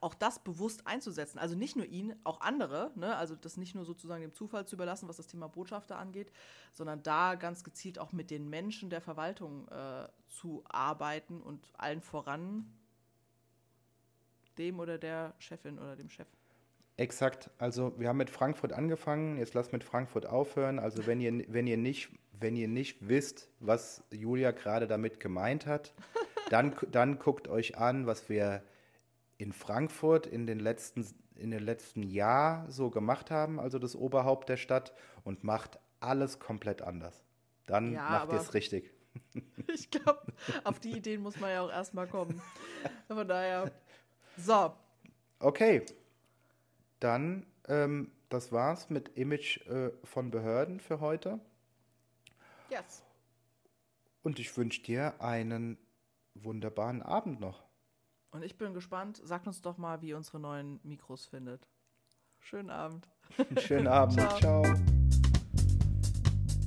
auch das bewusst einzusetzen. Also nicht nur ihn, auch andere, ne? also das nicht nur sozusagen dem Zufall zu überlassen, was das Thema Botschafter angeht, sondern da ganz gezielt auch mit den Menschen der Verwaltung äh, zu arbeiten und allen voran dem oder der Chefin oder dem Chef. Exakt. Also wir haben mit Frankfurt angefangen. Jetzt lasst mit Frankfurt aufhören. Also wenn ihr, wenn ihr, nicht, wenn ihr nicht wisst, was Julia gerade damit gemeint hat, dann, dann guckt euch an, was wir in Frankfurt in den letzten in den letzten Jahr so gemacht haben, also das Oberhaupt der Stadt, und macht alles komplett anders. Dann ja, macht ihr es richtig. Ich glaube, auf die Ideen muss man ja auch erstmal kommen. Von daher. So. Okay, dann, ähm, das war's mit Image äh, von Behörden für heute. Yes. Und ich wünsche dir einen wunderbaren Abend noch. Und ich bin gespannt. Sagt uns doch mal, wie ihr unsere neuen Mikros findet. Schönen Abend. Schönen Abend. Ciao. Ciao.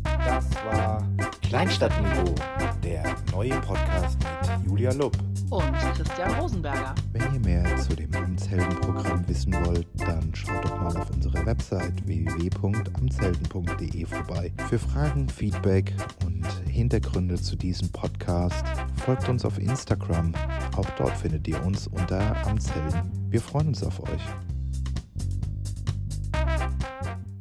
Das war Kleinstadtniveau, der neue Podcast mit Julia Lupp und Christian Rosenberger. Wenn ihr mehr zu dem Amtsheldenprogramm wissen wollt, dann schaut doch mal auf unserer Website www.amtshelden.de vorbei. Für Fragen, Feedback und Hintergründe zu diesem Podcast folgt uns auf Instagram. Auch dort findet ihr uns unter Amtshelden. Wir freuen uns auf euch.